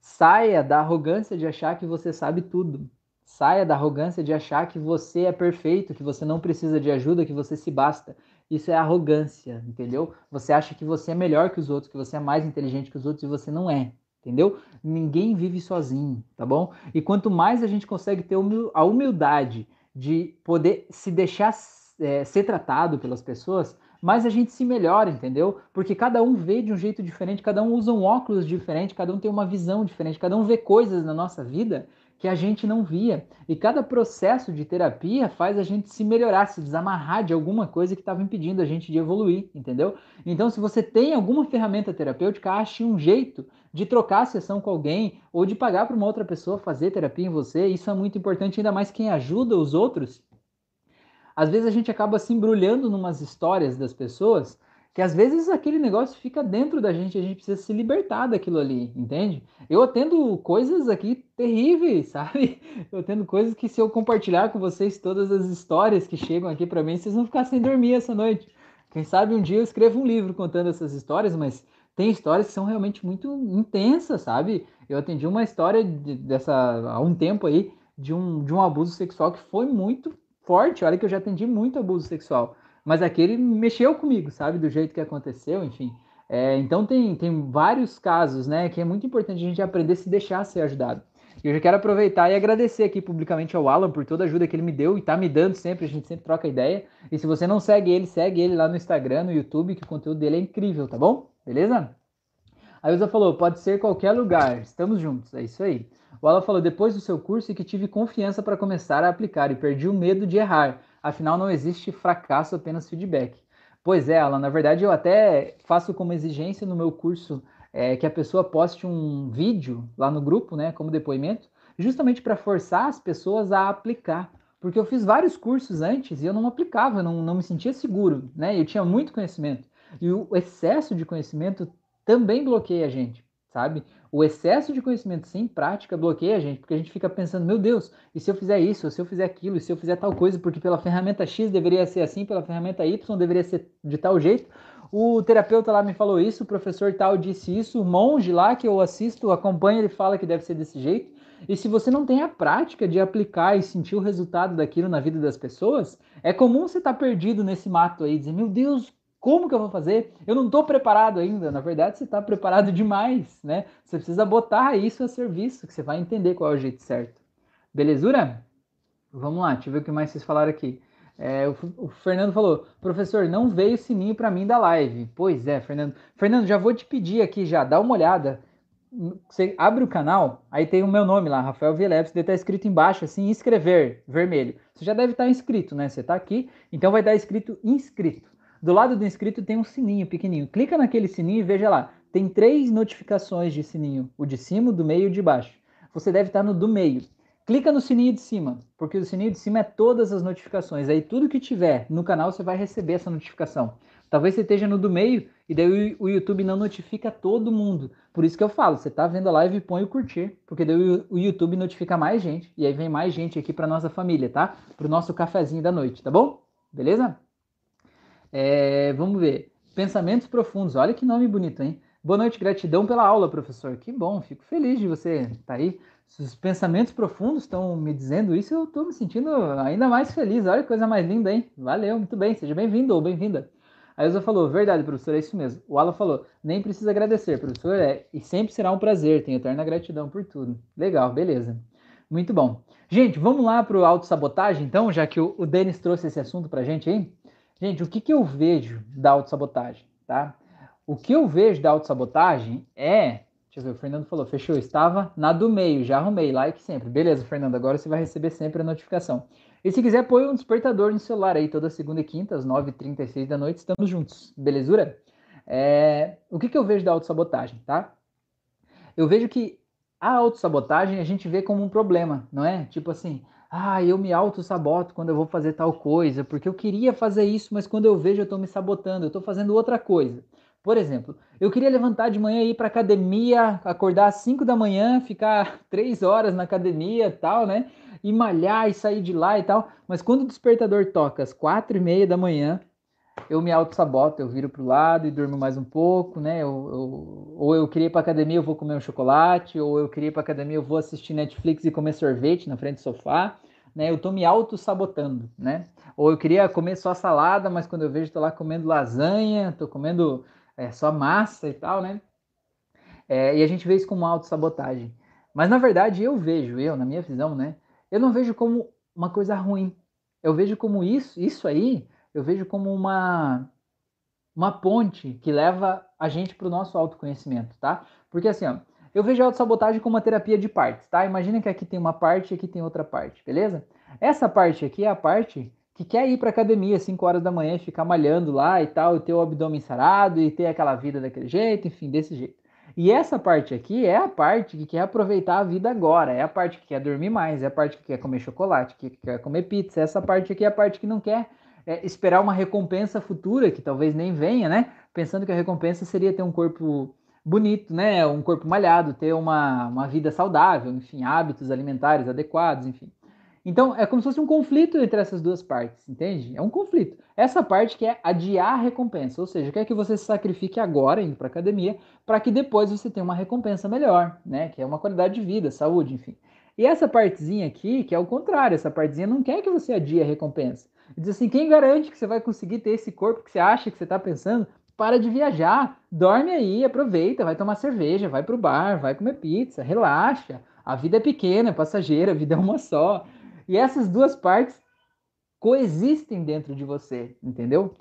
saia da arrogância de achar que você sabe tudo. Saia da arrogância de achar que você é perfeito, que você não precisa de ajuda, que você se basta. Isso é arrogância, entendeu? Você acha que você é melhor que os outros, que você é mais inteligente que os outros e você não é, entendeu? Ninguém vive sozinho, tá bom? E quanto mais a gente consegue ter a humildade de poder se deixar é, ser tratado pelas pessoas, mais a gente se melhora, entendeu? Porque cada um vê de um jeito diferente, cada um usa um óculos diferente, cada um tem uma visão diferente, cada um vê coisas na nossa vida que a gente não via. E cada processo de terapia faz a gente se melhorar, se desamarrar de alguma coisa que estava impedindo a gente de evoluir, entendeu? Então, se você tem alguma ferramenta terapêutica, ache um jeito de trocar a sessão com alguém ou de pagar para uma outra pessoa fazer terapia em você. Isso é muito importante, ainda mais quem ajuda os outros. Às vezes a gente acaba se embrulhando numas histórias das pessoas que às vezes aquele negócio fica dentro da gente, a gente precisa se libertar daquilo ali, entende? Eu atendo coisas aqui terríveis, sabe? Eu atendo coisas que se eu compartilhar com vocês todas as histórias que chegam aqui para mim, vocês vão ficar sem dormir essa noite. Quem sabe um dia eu escrevo um livro contando essas histórias, mas tem histórias que são realmente muito intensas, sabe? Eu atendi uma história de, dessa há um tempo aí de um, de um abuso sexual que foi muito forte. Olha que eu já atendi muito abuso sexual mas aquele mexeu comigo, sabe? Do jeito que aconteceu, enfim. É, então tem, tem vários casos, né? Que é muito importante a gente aprender a se deixar ser ajudado. E eu já quero aproveitar e agradecer aqui publicamente ao Alan por toda a ajuda que ele me deu e tá me dando sempre, a gente sempre troca ideia. E se você não segue ele, segue ele lá no Instagram, no YouTube, que o conteúdo dele é incrível, tá bom? Beleza? A Ilza falou, pode ser qualquer lugar, estamos juntos, é isso aí. O Alan falou, depois do seu curso e que tive confiança para começar a aplicar e perdi o medo de errar. Afinal, não existe fracasso, apenas feedback. Pois é, Alan, na verdade eu até faço como exigência no meu curso é, que a pessoa poste um vídeo lá no grupo, né, como depoimento, justamente para forçar as pessoas a aplicar. Porque eu fiz vários cursos antes e eu não aplicava, não, não me sentia seguro, né? Eu tinha muito conhecimento. E o excesso de conhecimento também bloqueia a gente, sabe? O excesso de conhecimento sem prática bloqueia a gente, porque a gente fica pensando, meu Deus, e se eu fizer isso, se eu fizer aquilo, e se eu fizer tal coisa, porque pela ferramenta X deveria ser assim, pela ferramenta Y deveria ser de tal jeito. O terapeuta lá me falou isso, o professor tal disse isso, o monge lá que eu assisto, acompanha, ele fala que deve ser desse jeito. E se você não tem a prática de aplicar e sentir o resultado daquilo na vida das pessoas, é comum você estar tá perdido nesse mato aí, dizer, meu Deus, como que eu vou fazer? Eu não estou preparado ainda. Na verdade, você está preparado demais, né? Você precisa botar isso a serviço, que você vai entender qual é o jeito certo. Belezura? Vamos lá, deixa eu ver o que mais vocês falaram aqui. É, o, o, Fernando falou, professor, não veio o sininho para mim da live. Pois é, Fernando. Fernando, já vou te pedir aqui já, dá uma olhada você abre o canal, aí tem o meu nome lá, Rafael Vileves, deve estar escrito embaixo assim, inscrever, vermelho. Você já deve estar inscrito, né? Você está aqui, então vai estar escrito inscrito. Do lado do inscrito tem um sininho pequenininho. Clica naquele sininho e veja lá. Tem três notificações de sininho, o de cima, do meio e o de baixo. Você deve estar no do meio. Clica no sininho de cima, porque o sininho de cima é todas as notificações. Aí tudo que tiver no canal você vai receber essa notificação. Talvez você esteja no do meio e daí o YouTube não notifica todo mundo. Por isso que eu falo, você está vendo a live, põe o curtir, porque daí o YouTube notifica mais gente e aí vem mais gente aqui para nossa família, tá? Para o nosso cafezinho da noite, tá bom? Beleza? É, vamos ver. Pensamentos profundos. Olha que nome bonito, hein? Boa noite, gratidão pela aula, professor. Que bom, fico feliz de você estar tá aí. Se os pensamentos profundos estão me dizendo isso, eu estou me sentindo ainda mais feliz. Olha que coisa mais linda, hein? Valeu, muito bem. Seja bem-vindo ou bem-vinda. A Elza falou, verdade, professor, é isso mesmo. O Alan falou, nem precisa agradecer, professor, é, e sempre será um prazer, tenho eterna gratidão por tudo. Legal, beleza. Muito bom. Gente, vamos lá para o autossabotagem, então, já que o, o Denis trouxe esse assunto para gente aí. Gente, o que, que eu vejo da autossabotagem, tá? O que eu vejo da autossabotagem é... Deixa eu ver, o Fernando falou, fechou, estava na do meio, já arrumei, like sempre. Beleza, Fernando, agora você vai receber sempre a notificação. E se quiser, põe um despertador no celular aí toda segunda e quinta, às 9h36 da noite, estamos juntos, belezura? É, o que, que eu vejo da autossabotagem, tá? Eu vejo que a autossabotagem a gente vê como um problema, não é? Tipo assim, ah, eu me auto-saboto quando eu vou fazer tal coisa, porque eu queria fazer isso, mas quando eu vejo eu estou me sabotando, eu estou fazendo outra coisa. Por exemplo, eu queria levantar de manhã e ir para academia, acordar às 5 da manhã, ficar 3 horas na academia tal, né? e malhar e sair de lá e tal. Mas quando o despertador toca às quatro e meia da manhã, eu me auto-saboto, eu viro pro lado e durmo mais um pouco, né? Eu, eu, ou eu queria ir pra academia, eu vou comer um chocolate, ou eu queria ir pra academia, eu vou assistir Netflix e comer sorvete na frente do sofá, né? Eu tô me auto-sabotando, né? Ou eu queria comer só salada, mas quando eu vejo, tô lá comendo lasanha, tô comendo é, só massa e tal, né? É, e a gente vê isso como auto-sabotagem. Mas na verdade eu vejo, eu, na minha visão, né? eu não vejo como uma coisa ruim. Eu vejo como isso, isso aí, eu vejo como uma uma ponte que leva a gente para o nosso autoconhecimento, tá? Porque assim, ó, eu vejo a autossabotagem como uma terapia de partes, tá? Imagina que aqui tem uma parte e aqui tem outra parte, beleza? Essa parte aqui é a parte que quer ir para academia às 5 horas da manhã, ficar malhando lá e tal, e ter o abdômen sarado e ter aquela vida daquele jeito, enfim, desse jeito. E essa parte aqui é a parte que quer aproveitar a vida agora, é a parte que quer dormir mais, é a parte que quer comer chocolate, que quer comer pizza, essa parte aqui é a parte que não quer é, esperar uma recompensa futura, que talvez nem venha, né? Pensando que a recompensa seria ter um corpo bonito, né? Um corpo malhado, ter uma, uma vida saudável, enfim, hábitos alimentares adequados, enfim. Então, é como se fosse um conflito entre essas duas partes, entende? É um conflito. Essa parte que é adiar a recompensa, ou seja, quer que você se sacrifique agora indo para academia, para que depois você tenha uma recompensa melhor, né? Que é uma qualidade de vida, saúde, enfim. E essa partezinha aqui, que é o contrário, essa partezinha não quer que você adie a recompensa. Diz assim, quem garante que você vai conseguir ter esse corpo que você acha que você está pensando? Para de viajar, dorme aí, aproveita, vai tomar cerveja, vai pro bar, vai comer pizza, relaxa. A vida é pequena, é passageira, a vida é uma só. E essas duas partes coexistem dentro de você, entendeu?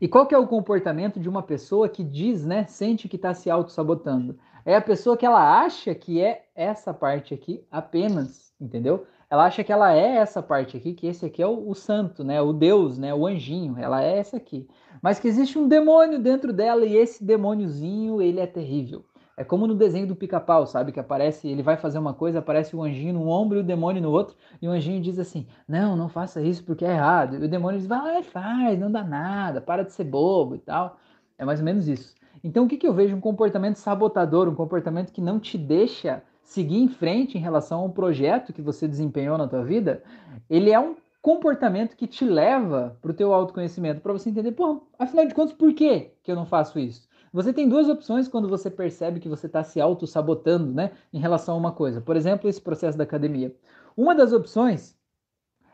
E qual que é o comportamento de uma pessoa que diz, né, sente que está se auto-sabotando? É a pessoa que ela acha que é essa parte aqui apenas, entendeu? Ela acha que ela é essa parte aqui, que esse aqui é o, o santo, né, o Deus, né, o anjinho, ela é essa aqui. Mas que existe um demônio dentro dela e esse demôniozinho, ele é terrível. É como no desenho do pica-pau, sabe? Que aparece, ele vai fazer uma coisa, aparece o anjinho num ombro e o demônio no outro, e o anjinho diz assim: Não, não faça isso porque é errado. E o demônio diz: Vai faz, não dá nada, para de ser bobo e tal. É mais ou menos isso. Então, o que, que eu vejo? Um comportamento sabotador, um comportamento que não te deixa seguir em frente em relação a um projeto que você desempenhou na tua vida, ele é um comportamento que te leva para o teu autoconhecimento, para você entender, pô, afinal de contas, por que, que eu não faço isso? Você tem duas opções quando você percebe que você está se auto-sabotando né, em relação a uma coisa. Por exemplo, esse processo da academia. Uma das opções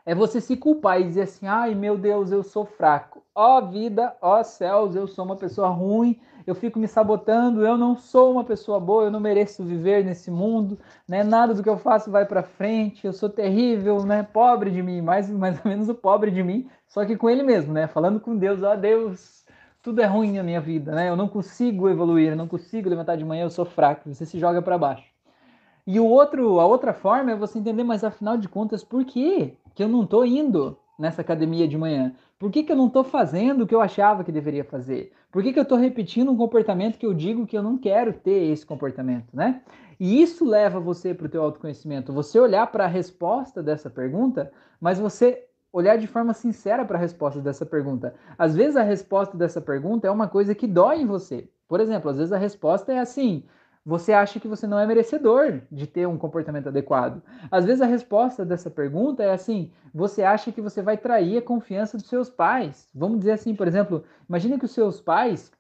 é você se culpar e dizer assim: ai meu Deus, eu sou fraco. Ó vida, ó céus, eu sou uma pessoa ruim, eu fico me sabotando, eu não sou uma pessoa boa, eu não mereço viver nesse mundo, né? Nada do que eu faço vai para frente, eu sou terrível, né? Pobre de mim, mais, mais ou menos o pobre de mim, só que com ele mesmo, né? Falando com Deus, ó Deus, tudo é ruim na minha vida, né? Eu não consigo evoluir, eu não consigo levantar de manhã, eu sou fraco, você se joga para baixo. E o outro, a outra forma é você entender, mas afinal de contas, por que que eu não estou indo nessa academia de manhã? Por que, que eu não estou fazendo o que eu achava que deveria fazer? Por que, que eu estou repetindo um comportamento que eu digo que eu não quero ter esse comportamento, né? E isso leva você para o teu autoconhecimento. Você olhar para a resposta dessa pergunta, mas você olhar de forma sincera para a resposta dessa pergunta. Às vezes a resposta dessa pergunta é uma coisa que dói em você. Por exemplo, às vezes a resposta é assim: você acha que você não é merecedor de ter um comportamento adequado. Às vezes a resposta dessa pergunta é assim: você acha que você vai trair a confiança dos seus pais. Vamos dizer assim, por exemplo, imagine que os seus pais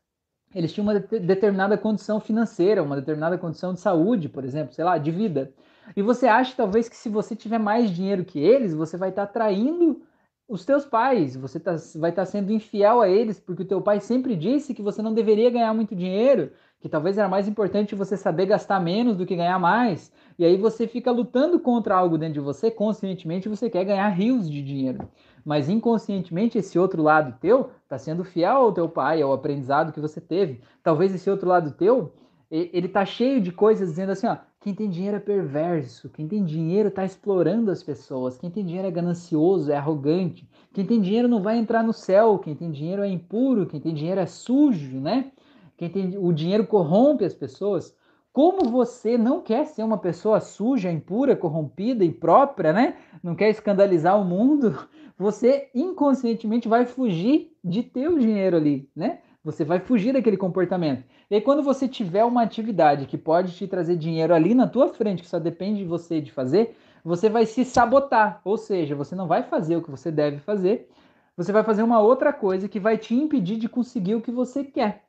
eles tinham uma determinada condição financeira, uma determinada condição de saúde, por exemplo, sei lá, de vida. E você acha talvez que se você tiver mais dinheiro que eles, você vai estar tá traindo os teus pais, você tá, vai estar tá sendo infiel a eles, porque o teu pai sempre disse que você não deveria ganhar muito dinheiro, que talvez era mais importante você saber gastar menos do que ganhar mais. E aí você fica lutando contra algo dentro de você, conscientemente você quer ganhar rios de dinheiro. Mas inconscientemente esse outro lado teu está sendo fiel ao teu pai, ao aprendizado que você teve. Talvez esse outro lado teu, ele tá cheio de coisas dizendo assim, ó, quem tem dinheiro é perverso, quem tem dinheiro está explorando as pessoas, quem tem dinheiro é ganancioso, é arrogante, quem tem dinheiro não vai entrar no céu, quem tem dinheiro é impuro, quem tem dinheiro é sujo, né? Quem tem o dinheiro corrompe as pessoas. Como você não quer ser uma pessoa suja, impura, corrompida, imprópria, né? Não quer escandalizar o mundo, você inconscientemente vai fugir de ter o dinheiro ali, né? Você vai fugir daquele comportamento. E aí, quando você tiver uma atividade que pode te trazer dinheiro ali na tua frente, que só depende de você de fazer, você vai se sabotar. Ou seja, você não vai fazer o que você deve fazer, você vai fazer uma outra coisa que vai te impedir de conseguir o que você quer.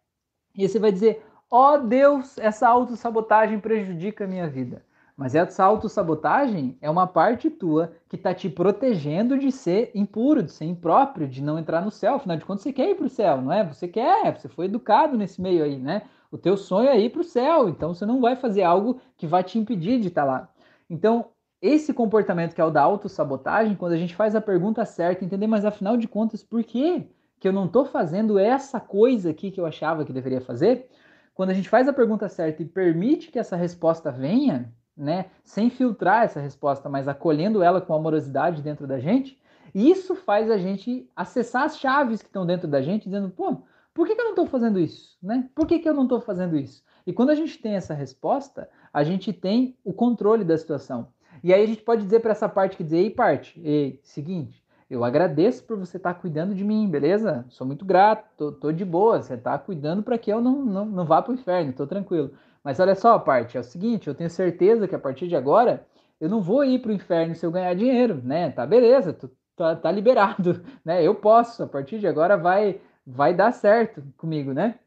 E você vai dizer: ó oh, Deus, essa autossabotagem prejudica a minha vida. Mas essa autossabotagem é uma parte tua que está te protegendo de ser impuro, de ser impróprio, de não entrar no céu. Afinal de contas, você quer ir para o céu, não é? Você quer, você foi educado nesse meio aí, né? O teu sonho é ir para o céu, então você não vai fazer algo que vai te impedir de estar tá lá. Então, esse comportamento que é o da autossabotagem, quando a gente faz a pergunta certa, entender, mas afinal de contas, por que, que eu não estou fazendo essa coisa aqui que eu achava que deveria fazer? Quando a gente faz a pergunta certa e permite que essa resposta venha, né, sem filtrar essa resposta, mas acolhendo ela com amorosidade dentro da gente, isso faz a gente acessar as chaves que estão dentro da gente, dizendo, pô, por que, que eu não estou fazendo isso? Né? Por que, que eu não estou fazendo isso? E quando a gente tem essa resposta, a gente tem o controle da situação. E aí a gente pode dizer para essa parte que dizer, ei, parte, ei, seguinte, eu agradeço por você estar tá cuidando de mim, beleza? Sou muito grato, tô, tô de boa, você está cuidando para que eu não, não, não vá para o inferno, tô tranquilo. Mas olha só, a parte é o seguinte, eu tenho certeza que a partir de agora eu não vou ir para o inferno se eu ganhar dinheiro, né? Tá beleza, tu, tá, tá liberado, né? Eu posso, a partir de agora vai vai dar certo comigo, né?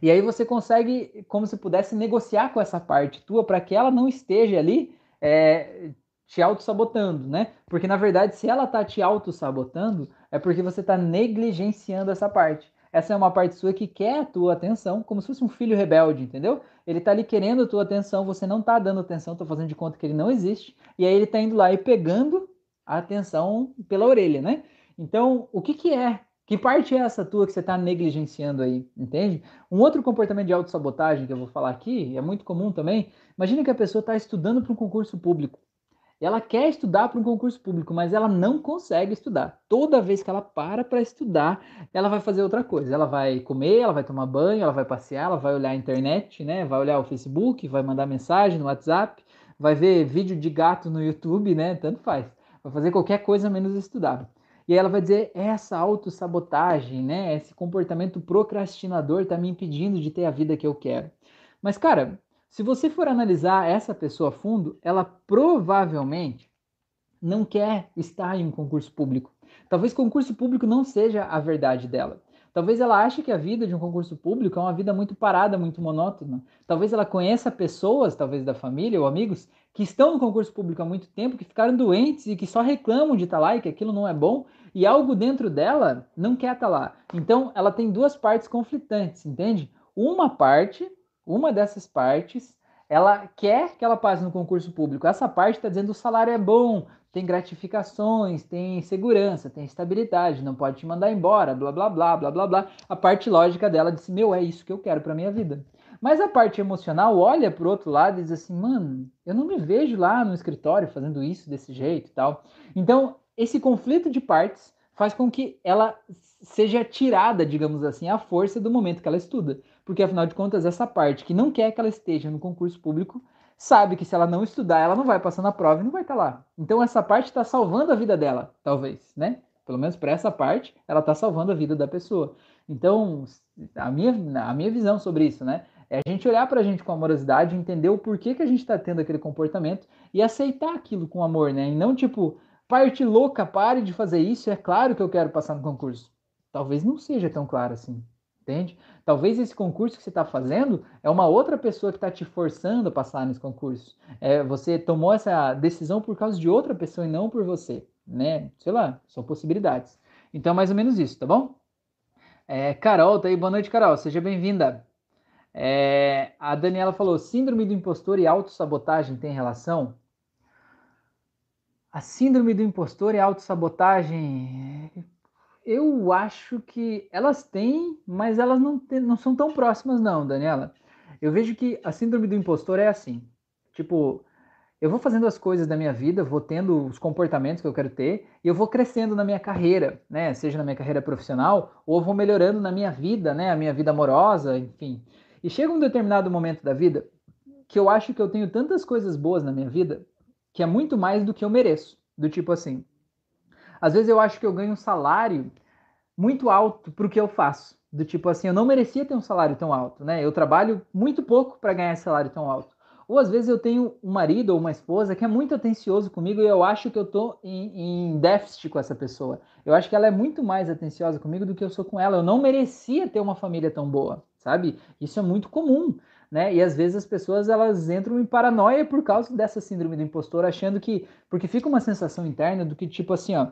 E aí você consegue, como se pudesse negociar com essa parte tua para que ela não esteja ali é, te auto-sabotando, né? Porque na verdade, se ela tá te auto-sabotando, é porque você tá negligenciando essa parte. Essa é uma parte sua que quer a tua atenção, como se fosse um filho rebelde, entendeu? Ele tá ali querendo a tua atenção, você não tá dando atenção, tá fazendo de conta que ele não existe, e aí ele tá indo lá e pegando a atenção pela orelha, né? Então, o que que é Que parte é essa tua que você está negligenciando aí, entende? Um outro comportamento de autossabotagem que eu vou falar aqui, é muito comum também. Imagina que a pessoa está estudando para um concurso público. Ela quer estudar para um concurso público, mas ela não consegue estudar. Toda vez que ela para para estudar, ela vai fazer outra coisa. Ela vai comer, ela vai tomar banho, ela vai passear, ela vai olhar a internet, né? Vai olhar o Facebook, vai mandar mensagem no WhatsApp, vai ver vídeo de gato no YouTube, né? Tanto faz. Vai fazer qualquer coisa menos estudar. E aí ela vai dizer: essa autossabotagem, né? Esse comportamento procrastinador está me impedindo de ter a vida que eu quero. Mas, cara, se você for analisar essa pessoa a fundo, ela provavelmente não quer estar em um concurso público. Talvez concurso público não seja a verdade dela. Talvez ela ache que a vida de um concurso público é uma vida muito parada, muito monótona. Talvez ela conheça pessoas, talvez da família ou amigos, que estão no concurso público há muito tempo, que ficaram doentes e que só reclamam de estar lá e que aquilo não é bom, e algo dentro dela não quer estar lá. Então, ela tem duas partes conflitantes, entende? Uma parte, uma dessas partes, ela quer que ela passe no concurso público. Essa parte está dizendo que o salário é bom, tem gratificações, tem segurança, tem estabilidade, não pode te mandar embora, blá blá blá blá blá blá. A parte lógica dela disse: "Meu, é isso que eu quero para minha vida". Mas a parte emocional olha para o outro lado e diz assim: "Mano, eu não me vejo lá no escritório fazendo isso desse jeito e tal". Então, esse conflito de partes faz com que ela seja tirada, digamos assim, à força do momento que ela estuda. Porque afinal de contas, essa parte que não quer que ela esteja no concurso público sabe que se ela não estudar, ela não vai passar na prova e não vai estar lá. Então essa parte está salvando a vida dela, talvez, né? Pelo menos para essa parte, ela está salvando a vida da pessoa. Então, a minha, a minha visão sobre isso, né? É a gente olhar para a gente com amorosidade, entender o porquê que a gente está tendo aquele comportamento e aceitar aquilo com amor, né? E não tipo, parte louca, pare de fazer isso, é claro que eu quero passar no concurso. Talvez não seja tão claro assim, entende? Talvez esse concurso que você está fazendo é uma outra pessoa que está te forçando a passar nesse concurso. É, você tomou essa decisão por causa de outra pessoa e não por você, né? Sei lá, são possibilidades. Então, mais ou menos isso, tá bom? É, Carol, tá aí. Boa noite, Carol. Seja bem-vinda. É, a Daniela falou: síndrome do impostor e autossabotagem tem relação? A síndrome do impostor e autossabotagem eu acho que elas têm, mas elas não, tem, não são tão próximas, não, Daniela. Eu vejo que a síndrome do impostor é assim. Tipo, eu vou fazendo as coisas da minha vida, vou tendo os comportamentos que eu quero ter, e eu vou crescendo na minha carreira, né? Seja na minha carreira profissional, ou vou melhorando na minha vida, né? A minha vida amorosa, enfim. E chega um determinado momento da vida que eu acho que eu tenho tantas coisas boas na minha vida que é muito mais do que eu mereço. Do tipo assim, às vezes eu acho que eu ganho um salário muito alto para o que eu faço. Do tipo assim, eu não merecia ter um salário tão alto, né? Eu trabalho muito pouco para ganhar esse salário tão alto. Ou às vezes eu tenho um marido ou uma esposa que é muito atencioso comigo e eu acho que eu tô em, em, déficit com essa pessoa. Eu acho que ela é muito mais atenciosa comigo do que eu sou com ela. Eu não merecia ter uma família tão boa, sabe? Isso é muito comum, né? E às vezes as pessoas elas entram em paranoia por causa dessa síndrome do impostor, achando que porque fica uma sensação interna do que tipo assim, ó,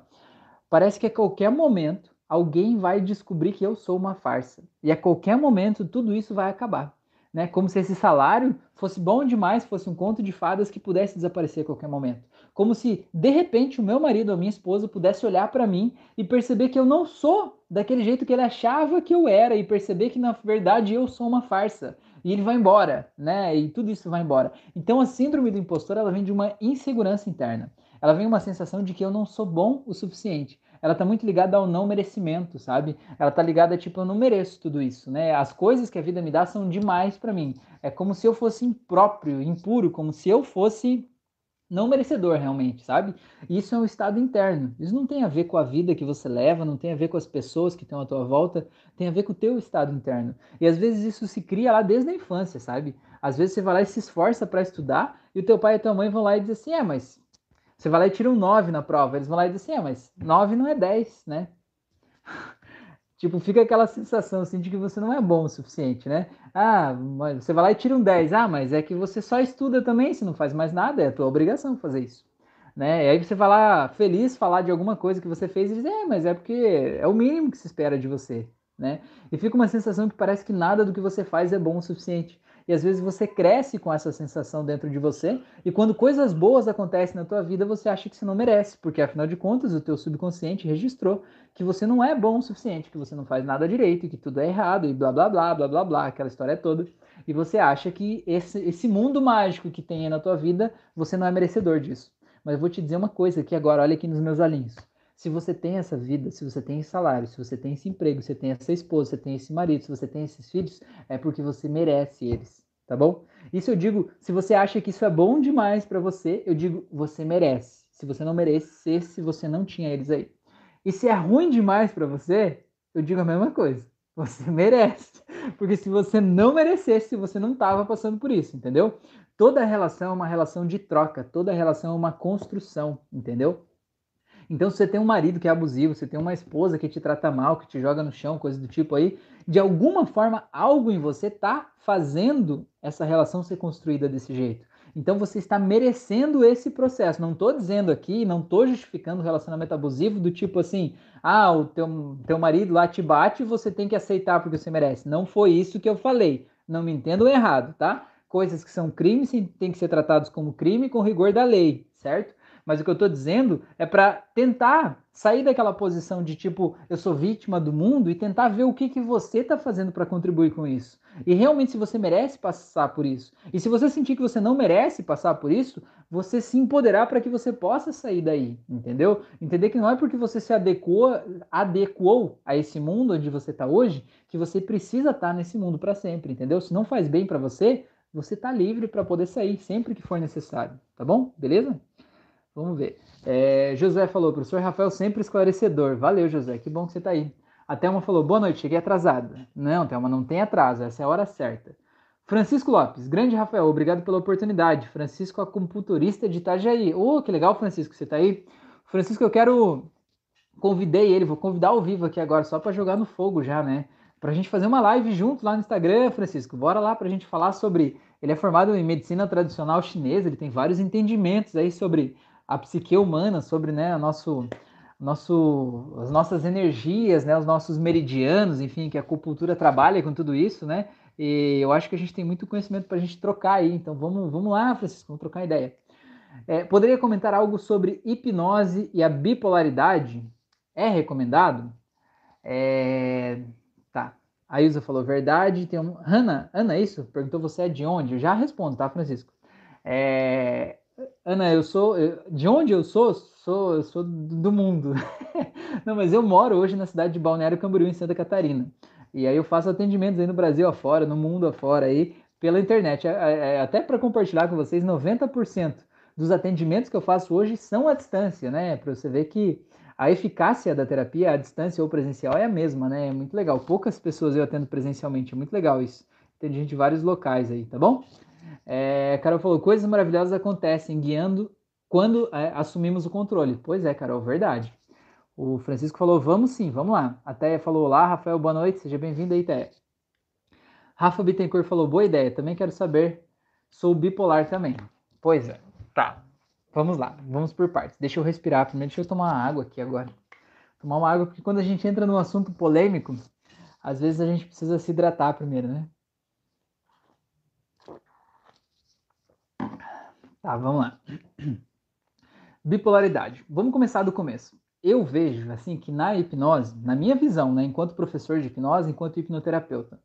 Parece que a qualquer momento alguém vai descobrir que eu sou uma farsa. E a qualquer momento tudo isso vai acabar. Né? Como se esse salário fosse bom demais, fosse um conto de fadas que pudesse desaparecer a qualquer momento. Como se, de repente, o meu marido ou minha esposa pudesse olhar para mim e perceber que eu não sou daquele jeito que ele achava que eu era e perceber que, na verdade, eu sou uma farsa. E ele vai embora, né? E tudo isso vai embora. Então, a síndrome do impostor, ela vem de uma insegurança interna ela vem uma sensação de que eu não sou bom o suficiente. Ela tá muito ligada ao não merecimento, sabe? Ela tá ligada tipo eu não mereço tudo isso, né? As coisas que a vida me dá são demais para mim. É como se eu fosse impróprio, impuro, como se eu fosse não merecedor realmente, sabe? Isso é um estado interno. Isso não tem a ver com a vida que você leva, não tem a ver com as pessoas que estão à tua volta, tem a ver com o teu estado interno. E às vezes isso se cria lá desde a infância, sabe? Às vezes você vai lá e se esforça para estudar e o teu pai e a tua mãe vão lá e dizem assim: "É, mas você vai lá e tira um 9 na prova. Eles vão lá e dizem assim, ah, mas 9 não é 10, né? Tipo, fica aquela sensação assim de que você não é bom o suficiente, né? Ah, mas você vai lá e tira um 10. Ah, mas é que você só estuda também, se não faz mais nada, é a tua obrigação fazer isso. Né? E aí você vai lá feliz falar de alguma coisa que você fez e diz, é, mas é porque é o mínimo que se espera de você, né? E fica uma sensação que parece que nada do que você faz é bom o suficiente. E às vezes você cresce com essa sensação dentro de você, e quando coisas boas acontecem na tua vida, você acha que você não merece, porque afinal de contas o teu subconsciente registrou que você não é bom o suficiente, que você não faz nada direito, que tudo é errado e blá blá blá blá blá blá, aquela história toda. E você acha que esse, esse mundo mágico que tem aí na tua vida, você não é merecedor disso. Mas eu vou te dizer uma coisa aqui agora, olha aqui nos meus olhinhos. Se você tem essa vida, se você tem esse salário, se você tem esse emprego, se você tem essa esposa, se você tem esse marido, se você tem esses filhos, é porque você merece eles, tá bom? Isso eu digo, se você acha que isso é bom demais para você, eu digo, você merece. Se você não merece, se você não tinha eles aí. E se é ruim demais para você, eu digo a mesma coisa. Você merece. Porque se você não merecesse, você não estava passando por isso, entendeu? Toda relação é uma relação de troca, toda relação é uma construção, entendeu? Então, se você tem um marido que é abusivo, você tem uma esposa que te trata mal, que te joga no chão, coisa do tipo aí, de alguma forma, algo em você tá fazendo essa relação ser construída desse jeito. Então você está merecendo esse processo. Não estou dizendo aqui, não estou justificando o relacionamento abusivo do tipo assim, ah, o teu, teu marido lá te bate e você tem que aceitar porque você merece. Não foi isso que eu falei. Não me entendam errado, tá? Coisas que são crimes têm que ser tratados como crime com rigor da lei, certo? Mas o que eu estou dizendo é para tentar sair daquela posição de tipo, eu sou vítima do mundo e tentar ver o que, que você está fazendo para contribuir com isso. E realmente se você merece passar por isso. E se você sentir que você não merece passar por isso, você se empoderar para que você possa sair daí, entendeu? Entender que não é porque você se adequou, adequou a esse mundo onde você está hoje que você precisa estar tá nesse mundo para sempre, entendeu? Se não faz bem para você, você está livre para poder sair sempre que for necessário, tá bom? Beleza? Vamos ver. É, José falou, professor Rafael, sempre esclarecedor. Valeu, José, que bom que você está aí. A Thelma falou, boa noite, cheguei atrasada. Não, Thelma, não tem atraso, essa é a hora certa. Francisco Lopes, grande Rafael, obrigado pela oportunidade. Francisco, acupunturista de Itajaí. Oh, que legal, Francisco, você está aí. Francisco, eu quero. Convidei ele, vou convidar ao vivo aqui agora, só para jogar no fogo já, né? Para a gente fazer uma live junto lá no Instagram, Francisco. Bora lá para a gente falar sobre. Ele é formado em medicina tradicional chinesa, ele tem vários entendimentos aí sobre a psique humana, sobre né, nosso, nosso, as nossas energias, né, os nossos meridianos, enfim, que a acupuntura trabalha com tudo isso, né? E eu acho que a gente tem muito conhecimento para a gente trocar aí. Então vamos, vamos lá, Francisco, vamos trocar ideia. É, poderia comentar algo sobre hipnose e a bipolaridade? É recomendado? É... Tá. A Ilza falou verdade. Tem um. Ana, Ana, é isso? Perguntou você é de onde? Eu já respondo, tá, Francisco? É... Ana, eu sou. De onde eu sou? Sou, eu sou do mundo. Não, mas eu moro hoje na cidade de Balneário Camboriú, em Santa Catarina. E aí eu faço atendimentos aí no Brasil afora, no mundo afora aí, pela internet. É, é, é até para compartilhar com vocês, 90% dos atendimentos que eu faço hoje são à distância, né? Para você ver que a eficácia da terapia à distância ou presencial é a mesma, né? É muito legal. Poucas pessoas eu atendo presencialmente, é muito legal isso. Tem gente de vários locais aí, tá bom? É, Carol falou: coisas maravilhosas acontecem guiando quando é, assumimos o controle. Pois é, Carol, verdade. O Francisco falou: vamos sim, vamos lá. A Teia falou: olá, Rafael, boa noite, seja bem-vindo aí, Teia. Rafa Bittencourt falou: boa ideia, também quero saber. Sou bipolar também. Pois é, tá. Vamos lá, vamos por partes. Deixa eu respirar primeiro, deixa eu tomar uma água aqui agora. Tomar uma água, porque quando a gente entra num assunto polêmico, às vezes a gente precisa se hidratar primeiro, né? Tá, vamos lá. Bipolaridade. Vamos começar do começo. Eu vejo, assim, que na hipnose, na minha visão, né, enquanto professor de hipnose, enquanto hipnoterapeuta,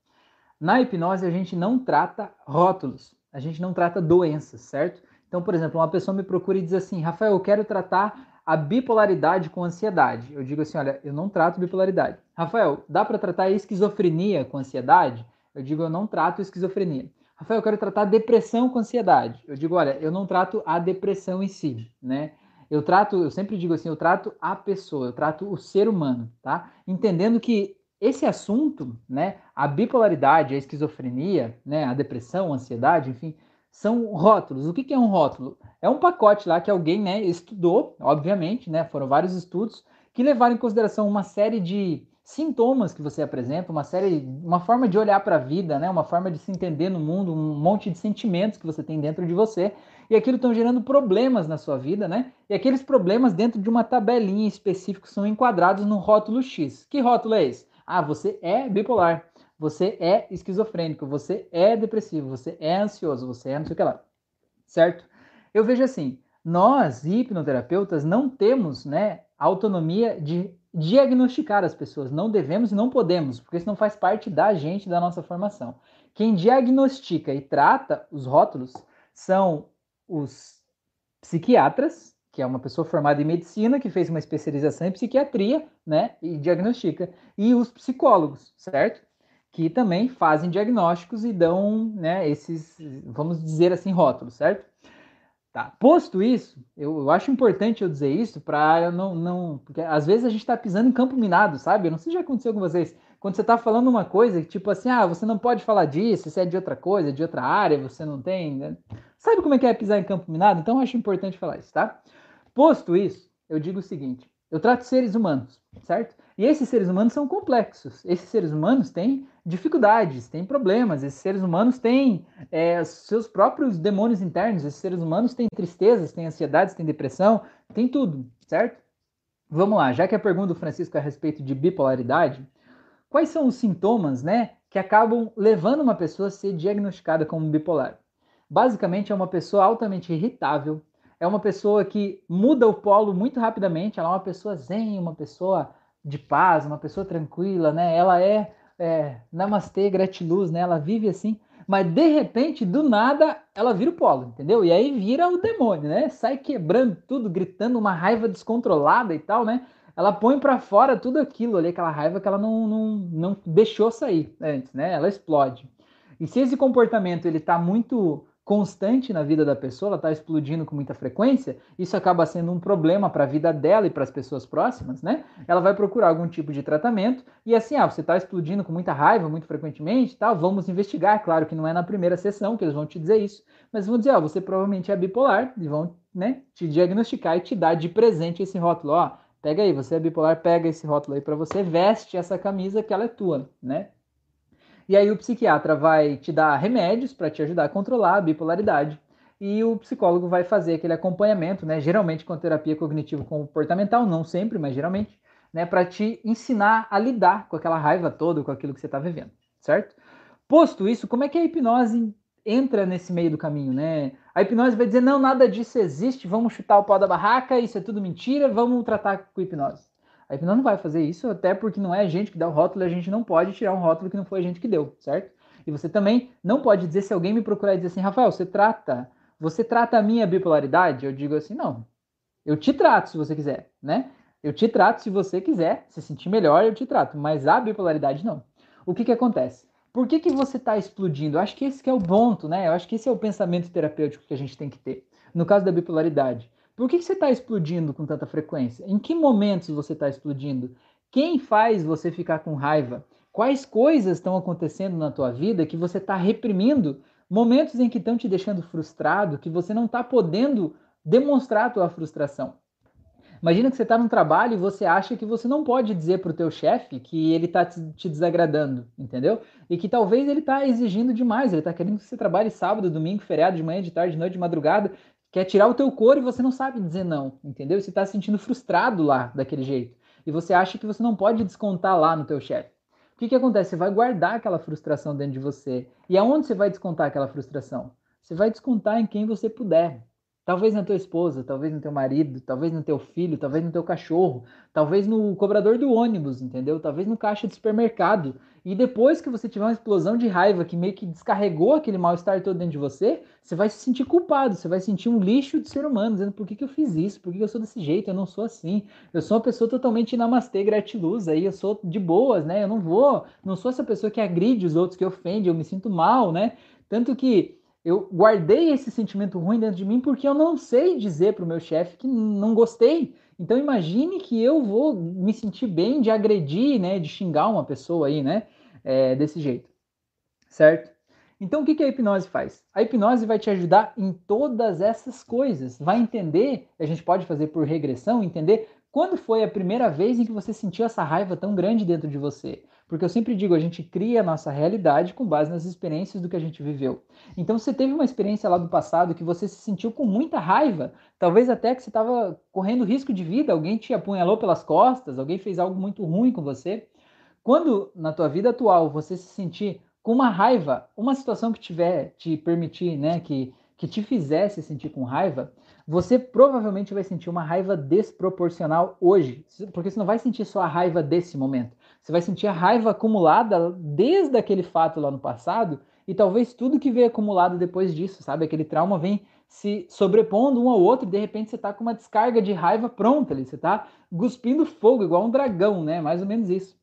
na hipnose a gente não trata rótulos, a gente não trata doenças, certo? Então, por exemplo, uma pessoa me procura e diz assim, Rafael, eu quero tratar a bipolaridade com ansiedade. Eu digo assim, olha, eu não trato bipolaridade. Rafael, dá para tratar a esquizofrenia com ansiedade? Eu digo, eu não trato esquizofrenia. Rafael, eu quero tratar depressão com ansiedade. Eu digo, olha, eu não trato a depressão em si, né? Eu trato, eu sempre digo assim, eu trato a pessoa, eu trato o ser humano, tá? Entendendo que esse assunto, né, a bipolaridade, a esquizofrenia, né, a depressão, a ansiedade, enfim, são rótulos. O que, que é um rótulo? É um pacote lá que alguém, né, estudou, obviamente, né, foram vários estudos que levaram em consideração uma série de sintomas que você apresenta, uma série, uma forma de olhar para a vida, né? uma forma de se entender no mundo, um monte de sentimentos que você tem dentro de você, e aquilo estão gerando problemas na sua vida, né? E aqueles problemas dentro de uma tabelinha específica são enquadrados no rótulo X. Que rótulo é esse? Ah, você é bipolar. você é esquizofrênico, você é depressivo, você é ansioso, você é não sei o que lá. Certo? Eu vejo assim, nós, hipnoterapeutas, não temos né, autonomia de diagnosticar as pessoas. Não devemos e não podemos, porque isso não faz parte da gente, da nossa formação. Quem diagnostica e trata os rótulos são os psiquiatras, que é uma pessoa formada em medicina, que fez uma especialização em psiquiatria, né, e diagnostica, e os psicólogos, certo? Que também fazem diagnósticos e dão, né, esses, vamos dizer assim, rótulos, certo? Tá. Posto isso, eu, eu acho importante eu dizer isso para não, não. Porque às vezes a gente está pisando em campo minado, sabe? Eu não sei se já aconteceu com vocês. Quando você está falando uma coisa, tipo assim, ah, você não pode falar disso, isso é de outra coisa, de outra área, você não tem. Né? Sabe como é que é pisar em campo minado? Então eu acho importante falar isso, tá? Posto isso, eu digo o seguinte: eu trato seres humanos, certo? E esses seres humanos são complexos. Esses seres humanos têm dificuldades, têm problemas. Esses seres humanos têm é, seus próprios demônios internos. Esses seres humanos têm tristezas, têm ansiedades, têm depressão, tem tudo, certo? Vamos lá, já que a pergunta do Francisco é a respeito de bipolaridade, quais são os sintomas, né, que acabam levando uma pessoa a ser diagnosticada como bipolar? Basicamente, é uma pessoa altamente irritável, é uma pessoa que muda o polo muito rapidamente, ela é uma pessoa zen, uma pessoa de paz, uma pessoa tranquila, né? Ela é, é namastê, gratiluz, né? Ela vive assim, mas de repente, do nada, ela vira o polo, entendeu? E aí vira o demônio, né? Sai quebrando tudo, gritando uma raiva descontrolada e tal, né? Ela põe para fora tudo aquilo ali, aquela raiva que ela não, não, não deixou sair antes, né? Ela explode. E se esse comportamento ele tá muito constante na vida da pessoa, ela está explodindo com muita frequência, isso acaba sendo um problema para a vida dela e para as pessoas próximas, né? Ela vai procurar algum tipo de tratamento e assim, ah, você está explodindo com muita raiva muito frequentemente, tal, vamos investigar. Claro que não é na primeira sessão que eles vão te dizer isso, mas vão dizer, ó, você provavelmente é bipolar e vão, né, te diagnosticar e te dar de presente esse rótulo, ó, pega aí, você é bipolar, pega esse rótulo aí para você, veste essa camisa que ela é tua, né? E aí o psiquiatra vai te dar remédios para te ajudar a controlar a bipolaridade. E o psicólogo vai fazer aquele acompanhamento, né, geralmente com terapia cognitivo comportamental, não sempre, mas geralmente, né, para te ensinar a lidar com aquela raiva toda, com aquilo que você está vivendo, certo? Posto isso, como é que a hipnose entra nesse meio do caminho, né? A hipnose vai dizer, não, nada disso existe, vamos chutar o pau da barraca, isso é tudo mentira, vamos tratar com hipnose. A hipnose não vai fazer isso, até porque não é a gente que dá o rótulo, a gente não pode tirar um rótulo que não foi a gente que deu, certo? E você também não pode dizer se alguém me procurar e dizer assim, Rafael, você trata, você trata a minha bipolaridade? Eu digo assim, não. Eu te trato se você quiser, né? Eu te trato se você quiser, se sentir melhor, eu te trato, mas a bipolaridade não. O que que acontece? Por que, que você está explodindo? Eu acho que esse que é o ponto, né? Eu acho que esse é o pensamento terapêutico que a gente tem que ter. No caso da bipolaridade, por que, que você está explodindo com tanta frequência? Em que momentos você está explodindo? Quem faz você ficar com raiva? Quais coisas estão acontecendo na tua vida que você está reprimindo? Momentos em que estão te deixando frustrado, que você não está podendo demonstrar a tua frustração. Imagina que você está num trabalho e você acha que você não pode dizer para o teu chefe que ele está te desagradando, entendeu? E que talvez ele está exigindo demais, ele está querendo que você trabalhe sábado, domingo, feriado, de manhã, de tarde, de noite, de madrugada, quer tirar o teu couro e você não sabe dizer não, entendeu? Você está se sentindo frustrado lá daquele jeito. E você acha que você não pode descontar lá no teu chefe. O que, que acontece? Você vai guardar aquela frustração dentro de você. E aonde você vai descontar aquela frustração? Você vai descontar em quem você puder. Talvez na tua esposa, talvez no teu marido, talvez no teu filho, talvez no teu cachorro, talvez no cobrador do ônibus, entendeu? Talvez no caixa de supermercado. E depois que você tiver uma explosão de raiva que meio que descarregou aquele mal-estar todo dentro de você, você vai se sentir culpado, você vai sentir um lixo de ser humano, dizendo por que, que eu fiz isso, por que, que eu sou desse jeito, eu não sou assim, eu sou uma pessoa totalmente namastê, gratiluz, aí eu sou de boas, né? Eu não vou, não sou essa pessoa que agride os outros, que ofende, eu me sinto mal, né? Tanto que eu guardei esse sentimento ruim dentro de mim porque eu não sei dizer para o meu chefe que não gostei. Então imagine que eu vou me sentir bem de agredir, né, de xingar uma pessoa aí, né, é, desse jeito, certo? Então o que, que a hipnose faz? A hipnose vai te ajudar em todas essas coisas. Vai entender, a gente pode fazer por regressão, entender quando foi a primeira vez em que você sentiu essa raiva tão grande dentro de você. Porque eu sempre digo, a gente cria a nossa realidade com base nas experiências do que a gente viveu. Então, você teve uma experiência lá do passado que você se sentiu com muita raiva, talvez até que você estava correndo risco de vida, alguém te apunhalou pelas costas, alguém fez algo muito ruim com você. Quando na tua vida atual você se sentir com uma raiva, uma situação que tiver te permitir, né, que, que te fizesse sentir com raiva, você provavelmente vai sentir uma raiva desproporcional hoje, porque você não vai sentir só a raiva desse momento. Você vai sentir a raiva acumulada desde aquele fato lá no passado e talvez tudo que veio acumulado depois disso, sabe? Aquele trauma vem se sobrepondo um ao outro e de repente você tá com uma descarga de raiva pronta ali, você tá cuspindo fogo igual um dragão, né? Mais ou menos isso.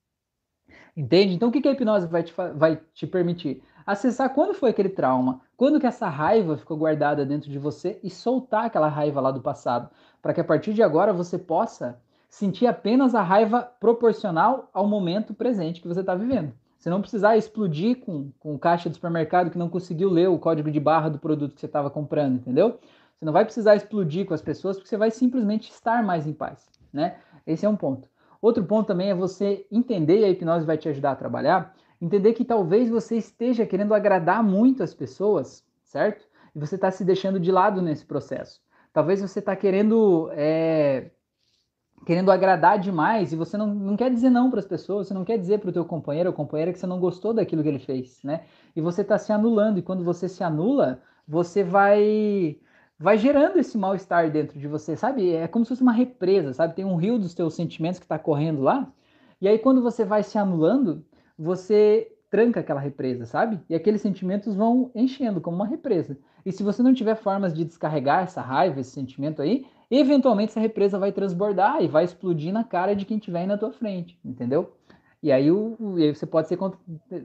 Entende? Então o que, a hipnose vai te, vai te permitir? Acessar quando foi aquele trauma, quando que essa raiva ficou guardada dentro de você e soltar aquela raiva lá do passado, para que a partir de agora você possa sentir apenas a raiva proporcional ao momento presente que você está vivendo. Você não precisar explodir com, com caixa do supermercado que não conseguiu ler o código de barra do produto que você estava comprando, entendeu? Você não vai precisar explodir com as pessoas porque você vai simplesmente estar mais em paz, né? Esse é um ponto. Outro ponto também é você entender, e a hipnose vai te ajudar a trabalhar, entender que talvez você esteja querendo agradar muito as pessoas, certo? E você está se deixando de lado nesse processo. Talvez você está querendo é, querendo agradar demais e você não, não quer dizer não para as pessoas, você não quer dizer para o teu companheiro ou companheira que você não gostou daquilo que ele fez, né? E você está se anulando e quando você se anula, você vai vai gerando esse mal-estar dentro de você, sabe? É como se fosse uma represa, sabe? Tem um rio dos teus sentimentos que está correndo lá. E aí quando você vai se anulando, você tranca aquela represa, sabe? E aqueles sentimentos vão enchendo como uma represa. E se você não tiver formas de descarregar essa raiva, esse sentimento aí, eventualmente essa represa vai transbordar e vai explodir na cara de quem estiver aí na tua frente, entendeu? E aí, o, e aí você pode ser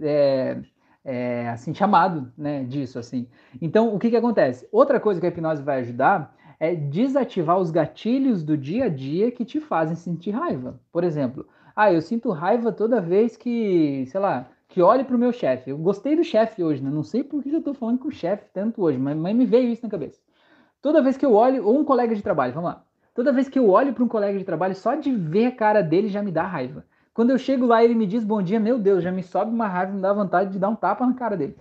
é, é, assim chamado, né, disso assim. Então, o que que acontece? Outra coisa que a hipnose vai ajudar é desativar os gatilhos do dia a dia que te fazem sentir raiva. Por exemplo, ah, eu sinto raiva toda vez que, sei lá, que olhe para o meu chefe. Eu gostei do chefe hoje, né? Não sei por que eu estou falando com o chefe tanto hoje, mas, mas me veio isso na cabeça. Toda vez que eu olho, ou um colega de trabalho, vamos lá. Toda vez que eu olho para um colega de trabalho, só de ver a cara dele já me dá raiva. Quando eu chego lá e ele me diz bom dia, meu Deus, já me sobe uma raiva, me dá vontade de dar um tapa na cara dele.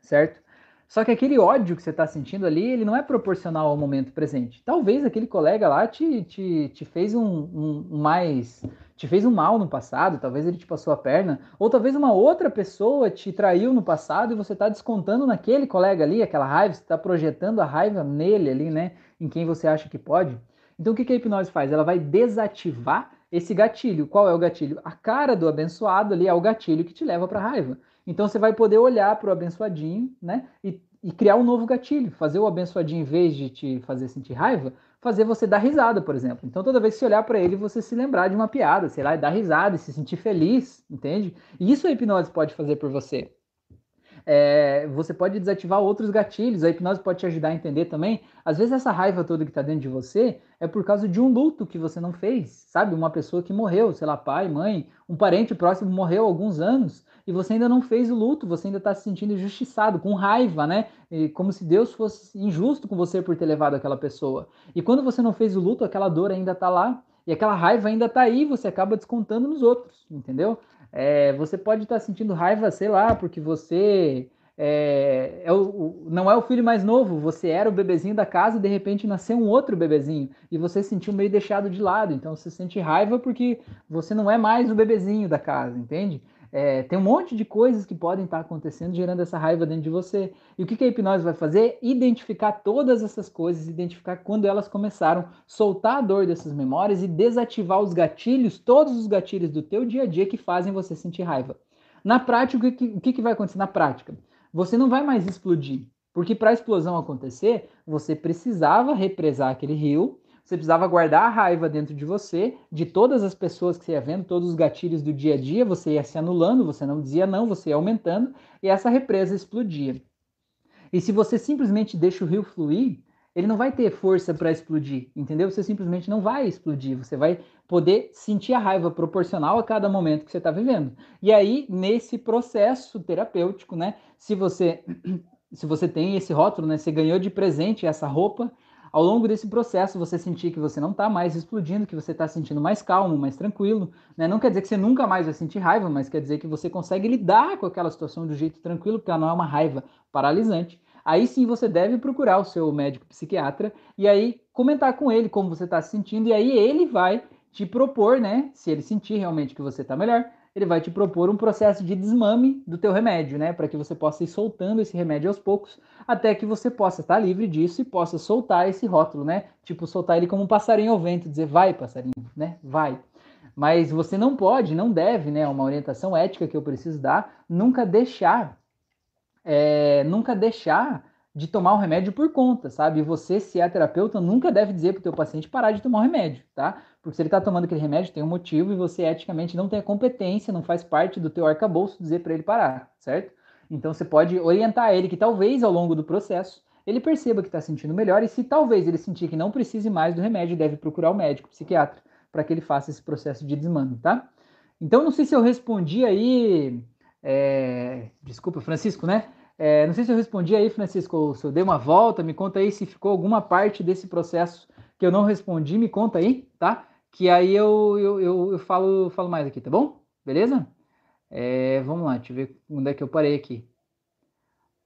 Certo? Só que aquele ódio que você está sentindo ali, ele não é proporcional ao momento presente. Talvez aquele colega lá te, te, te fez um, um mais te fez um mal no passado, talvez ele te passou a perna, ou talvez uma outra pessoa te traiu no passado e você está descontando naquele colega ali, aquela raiva, você está projetando a raiva nele ali, né, em quem você acha que pode. Então o que, a hipnose faz? Ela vai desativar esse gatilho. Qual é o gatilho? A cara do abençoado ali é o gatilho que te leva para a raiva. Então você vai poder olhar para o abençoadinho, né, e, e criar um novo gatilho, fazer o abençoadinho em vez de te fazer sentir raiva, fazer você dar risada, por exemplo. Então, toda vez que você olhar para ele, você se lembrar de uma piada, sei lá, e dar risada, e se sentir feliz, entende? E isso a hipnose pode fazer por você. É, você pode desativar outros gatilhos, a hipnose pode te ajudar a entender também. Às vezes, essa raiva toda que está dentro de você é por causa de um luto que você não fez, sabe? Uma pessoa que morreu, sei lá, pai, mãe, um parente próximo morreu há alguns anos e você ainda não fez o luto, você ainda está se sentindo injustiçado, com raiva, né? E como se Deus fosse injusto com você por ter levado aquela pessoa. E quando você não fez o luto, aquela dor ainda está lá e aquela raiva ainda está aí, você acaba descontando nos outros, entendeu? É, você pode estar tá sentindo raiva, sei lá, porque você é, é o, não é o filho mais novo, você era o bebezinho da casa e de repente nasceu um outro bebezinho e você se sentiu meio deixado de lado. Então você sente raiva porque você não é mais o bebezinho da casa, entende? É, tem um monte de coisas que podem estar acontecendo gerando essa raiva dentro de você. E o que a hipnose vai fazer? Identificar todas essas coisas, identificar quando elas começaram, soltar a dor dessas memórias e desativar os gatilhos, todos os gatilhos do teu dia a dia que fazem você sentir raiva. Na prática, o que, o que vai acontecer na prática? Você não vai mais explodir, porque para a explosão acontecer, você precisava represar aquele rio, você precisava guardar a raiva dentro de você, de todas as pessoas que você ia vendo, todos os gatilhos do dia a dia, você ia se anulando, você não dizia não, você ia aumentando, e essa represa explodia. E se você simplesmente deixa o rio fluir, ele não vai ter força para explodir, entendeu? Você simplesmente não vai explodir, você vai poder sentir a raiva proporcional a cada momento que você está vivendo. E aí, nesse processo terapêutico, né, se você se você tem esse rótulo, né, você ganhou de presente essa roupa, ao longo desse processo você sentir que você não está mais explodindo, que você está sentindo mais calmo, mais tranquilo, né? Não quer dizer que você nunca mais vai sentir raiva, mas quer dizer que você consegue lidar com aquela situação de um jeito tranquilo, porque ela não é uma raiva paralisante. Aí sim você deve procurar o seu médico psiquiatra e aí comentar com ele como você está se sentindo, e aí ele vai te propor, né? Se ele sentir realmente que você está melhor, ele vai te propor um processo de desmame do teu remédio, né? Para que você possa ir soltando esse remédio aos poucos, até que você possa estar livre disso e possa soltar esse rótulo, né? Tipo, soltar ele como um passarinho ao vento, dizer, vai, passarinho, né? Vai. Mas você não pode, não deve, né? Uma orientação ética que eu preciso dar, nunca deixar, é, nunca deixar de tomar o remédio por conta, sabe? Você, se é terapeuta, nunca deve dizer para o teu paciente parar de tomar o remédio, tá? Porque se ele está tomando aquele remédio, tem um motivo e você eticamente não tem a competência, não faz parte do teu arcabouço dizer para ele parar, certo? Então você pode orientar ele que talvez ao longo do processo ele perceba que está sentindo melhor e se talvez ele sentir que não precise mais do remédio, deve procurar o médico, psiquiatra, para que ele faça esse processo de desmame, tá? Então não sei se eu respondi aí, é... desculpa, Francisco, né? É, não sei se eu respondi aí, Francisco, se eu dei uma volta, me conta aí se ficou alguma parte desse processo que eu não respondi, me conta aí, tá? Que aí eu, eu, eu, eu falo, falo mais aqui, tá bom? Beleza? É, vamos lá, deixa eu ver onde é que eu parei aqui.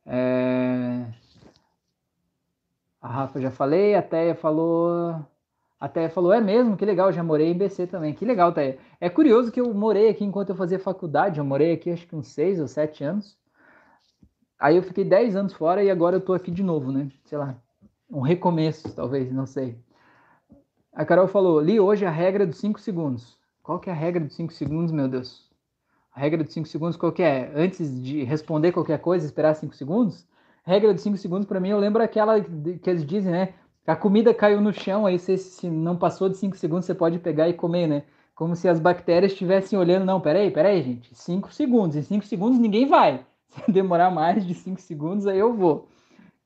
É... A Rafa já falei, a Teia falou. A Teia falou, é mesmo, que legal, já morei em BC também. Que legal, Teia. É curioso que eu morei aqui enquanto eu fazia faculdade, eu morei aqui acho que uns seis ou sete anos. Aí eu fiquei 10 anos fora e agora eu tô aqui de novo, né? Sei lá, um recomeço, talvez, não sei. A Carol falou, li hoje a regra dos 5 segundos. Qual que é a regra dos 5 segundos, meu Deus? A regra dos 5 segundos qual que é? Antes de responder qualquer coisa, esperar 5 segundos? Regra dos 5 segundos, para mim, eu lembro aquela que eles dizem, né? A comida caiu no chão, aí se não passou de 5 segundos, você pode pegar e comer, né? Como se as bactérias estivessem olhando, não, peraí, peraí, gente, 5 segundos. Em 5 segundos ninguém vai. Se demorar mais de 5 segundos, aí eu vou.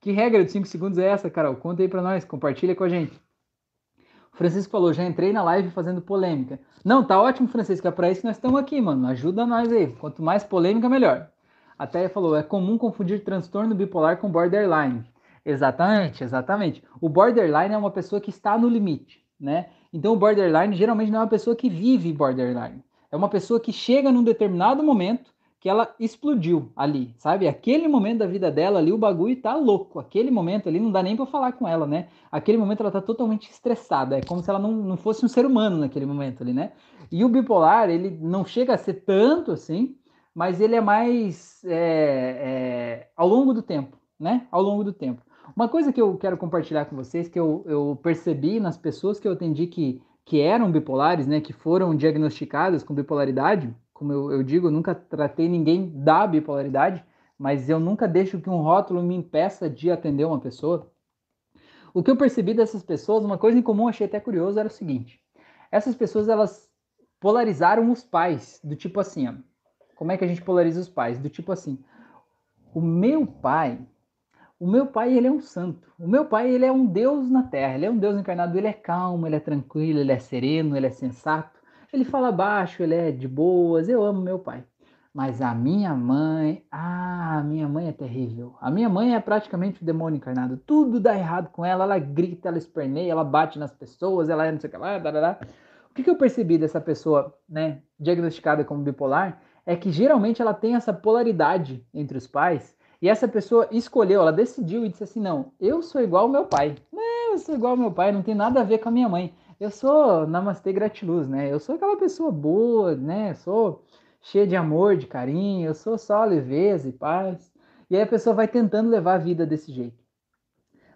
Que regra de 5 segundos é essa, Carol? Conta aí para nós, compartilha com a gente. Francisco falou, já entrei na live fazendo polêmica. Não, tá ótimo, Francisco, é para isso que nós estamos aqui, mano. Ajuda nós aí. Quanto mais polêmica, melhor. A falou, é comum confundir transtorno bipolar com borderline. Exatamente, exatamente. O borderline é uma pessoa que está no limite, né? Então o borderline geralmente não é uma pessoa que vive borderline. É uma pessoa que chega num determinado momento que ela explodiu ali, sabe? Aquele momento da vida dela ali, o bagulho tá louco. Aquele momento ali não dá nem para falar com ela, né? Aquele momento ela tá totalmente estressada. É como se ela não, não fosse um ser humano naquele momento ali, né? E o bipolar, ele não chega a ser tanto assim, mas ele é mais é, é, ao longo do tempo, né? Ao longo do tempo. Uma coisa que eu quero compartilhar com vocês, que eu, eu percebi nas pessoas que eu atendi que, que eram bipolares, né? Que foram diagnosticadas com bipolaridade, como eu, eu digo, nunca tratei ninguém da bipolaridade, mas eu nunca deixo que um rótulo me impeça de atender uma pessoa. O que eu percebi dessas pessoas, uma coisa em comum, achei até curioso, era o seguinte: essas pessoas elas polarizaram os pais, do tipo assim, ó, como é que a gente polariza os pais? Do tipo assim, o meu pai, o meu pai ele é um santo, o meu pai ele é um Deus na Terra, ele é um Deus encarnado, ele é calmo, ele é tranquilo, ele é sereno, ele é sensato. Ele fala baixo, ele é de boas, eu amo meu pai. Mas a minha mãe, ah, a minha mãe é terrível. A minha mãe é praticamente o demônio encarnado. Tudo dá errado com ela, ela grita, ela esperneia, ela bate nas pessoas, ela é não sei o que lá. O que, que eu percebi dessa pessoa, né, diagnosticada como bipolar, é que geralmente ela tem essa polaridade entre os pais, e essa pessoa escolheu, ela decidiu e disse assim: não, eu sou igual ao meu pai. Não, eu sou igual ao meu pai, não tem nada a ver com a minha mãe eu sou namastê gratiluz, né? Eu sou aquela pessoa boa, né? Sou cheia de amor, de carinho, eu sou só leveza e paz. E aí a pessoa vai tentando levar a vida desse jeito.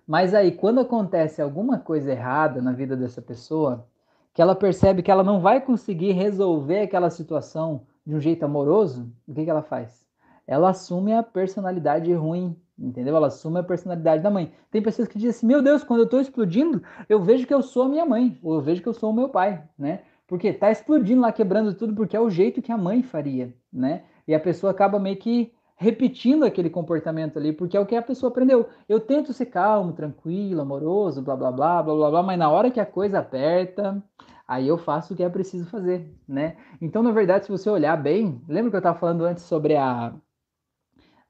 Mas aí, quando acontece alguma coisa errada na vida dessa pessoa, que ela percebe que ela não vai conseguir resolver aquela situação de um jeito amoroso, o que, que ela faz? Ela assume a personalidade ruim entendeu? Ela assume a personalidade da mãe. Tem pessoas que dizem assim: meu Deus, quando eu estou explodindo, eu vejo que eu sou a minha mãe, ou eu vejo que eu sou o meu pai, né? Porque tá explodindo lá, quebrando tudo, porque é o jeito que a mãe faria, né? E a pessoa acaba meio que repetindo aquele comportamento ali, porque é o que a pessoa aprendeu. Eu tento ser calmo, tranquilo, amoroso, blá blá blá blá blá blá, mas na hora que a coisa aperta, aí eu faço o que é preciso fazer, né? Então, na verdade, se você olhar bem, lembra que eu estava falando antes sobre a,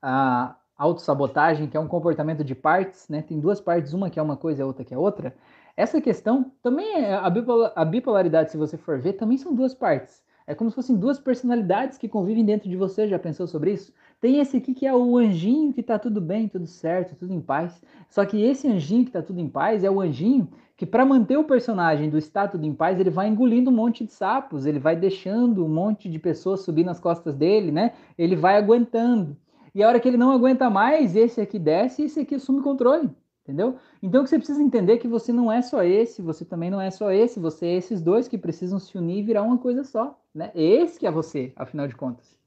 a autossabotagem, que é um comportamento de partes, né? Tem duas partes, uma que é uma coisa e a outra que é outra. Essa questão também é a bipolaridade, se você for ver, também são duas partes. É como se fossem duas personalidades que convivem dentro de você. Já pensou sobre isso? Tem esse aqui que é o anjinho que tá tudo bem, tudo certo, tudo em paz. Só que esse anjinho que tá tudo em paz é o anjinho que para manter o personagem do estado em paz, ele vai engolindo um monte de sapos, ele vai deixando um monte de pessoas subir nas costas dele, né? Ele vai aguentando. E a hora que ele não aguenta mais, esse aqui desce e esse aqui assume controle. Entendeu? Então o que você precisa entender é que você não é só esse, você também não é só esse, você é esses dois que precisam se unir e virar uma coisa só. Né? Esse que é você, afinal de contas.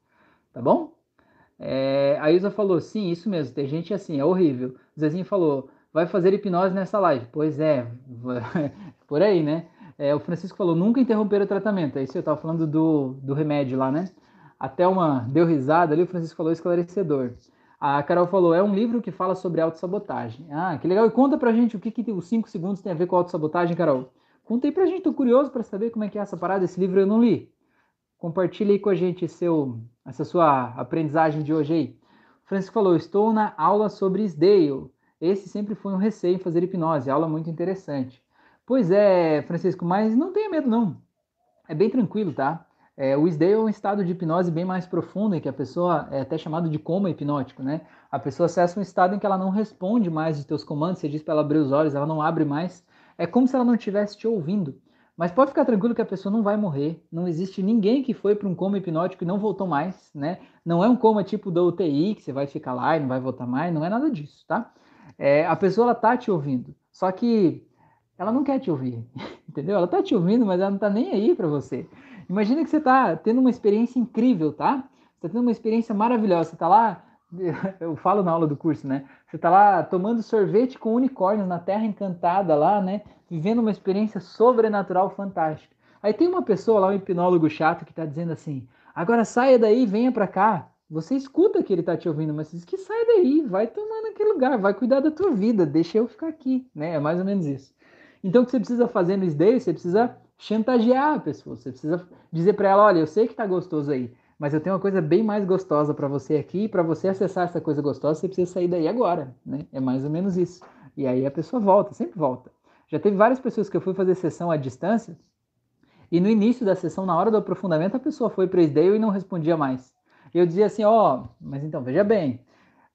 Tá bom? É, a Isa falou, sim, isso mesmo, tem gente assim, é horrível. O Zezinho falou, vai fazer hipnose nessa live. Pois é, por aí, né? É, o Francisco falou, nunca interromper o tratamento. É isso eu tava falando do, do remédio lá, né? Até uma deu risada ali, o Francisco falou esclarecedor. A Carol falou, é um livro que fala sobre autossabotagem. Ah, que legal. E conta pra gente o que, que os 5 segundos tem a ver com autossabotagem, Carol. Conta aí pra gente, tô curioso para saber como é que é essa parada. Esse livro eu não li. Compartilhe aí com a gente seu, essa sua aprendizagem de hoje aí. O Francisco falou, estou na aula sobre Isdale. Esse sempre foi um receio em fazer hipnose, aula muito interessante. Pois é, Francisco, mas não tenha medo não. É bem tranquilo, tá? É, o SDAY é um estado de hipnose bem mais profundo, em que a pessoa é até chamado de coma hipnótico, né? A pessoa acessa um estado em que ela não responde mais os teus comandos, você diz para ela abrir os olhos, ela não abre mais. É como se ela não estivesse te ouvindo. Mas pode ficar tranquilo que a pessoa não vai morrer. Não existe ninguém que foi para um coma hipnótico e não voltou mais, né? Não é um coma tipo da UTI, que você vai ficar lá e não vai voltar mais, não é nada disso, tá? É, a pessoa ela tá te ouvindo, só que ela não quer te ouvir, entendeu? Ela tá te ouvindo, mas ela não tá nem aí para você. Imagina que você está tendo uma experiência incrível, tá? Você está tendo uma experiência maravilhosa. Você está lá, eu falo na aula do curso, né? Você está lá tomando sorvete com unicórnios na Terra Encantada lá, né? Vivendo uma experiência sobrenatural fantástica. Aí tem uma pessoa lá, um hipnólogo chato, que está dizendo assim: agora saia daí, venha para cá. Você escuta que ele está te ouvindo, mas diz que sai daí, vai tomar naquele lugar, vai cuidar da tua vida, deixa eu ficar aqui, né? É mais ou menos isso. Então o que você precisa fazer no SDAY, você precisa chantagear a pessoa. Você precisa dizer para ela, olha, eu sei que está gostoso aí, mas eu tenho uma coisa bem mais gostosa para você aqui, para você acessar essa coisa gostosa, você precisa sair daí agora, né? É mais ou menos isso. E aí a pessoa volta, sempre volta. Já teve várias pessoas que eu fui fazer sessão à distância, e no início da sessão, na hora do aprofundamento, a pessoa foi para e não respondia mais. Eu dizia assim, ó, oh, mas então, veja bem,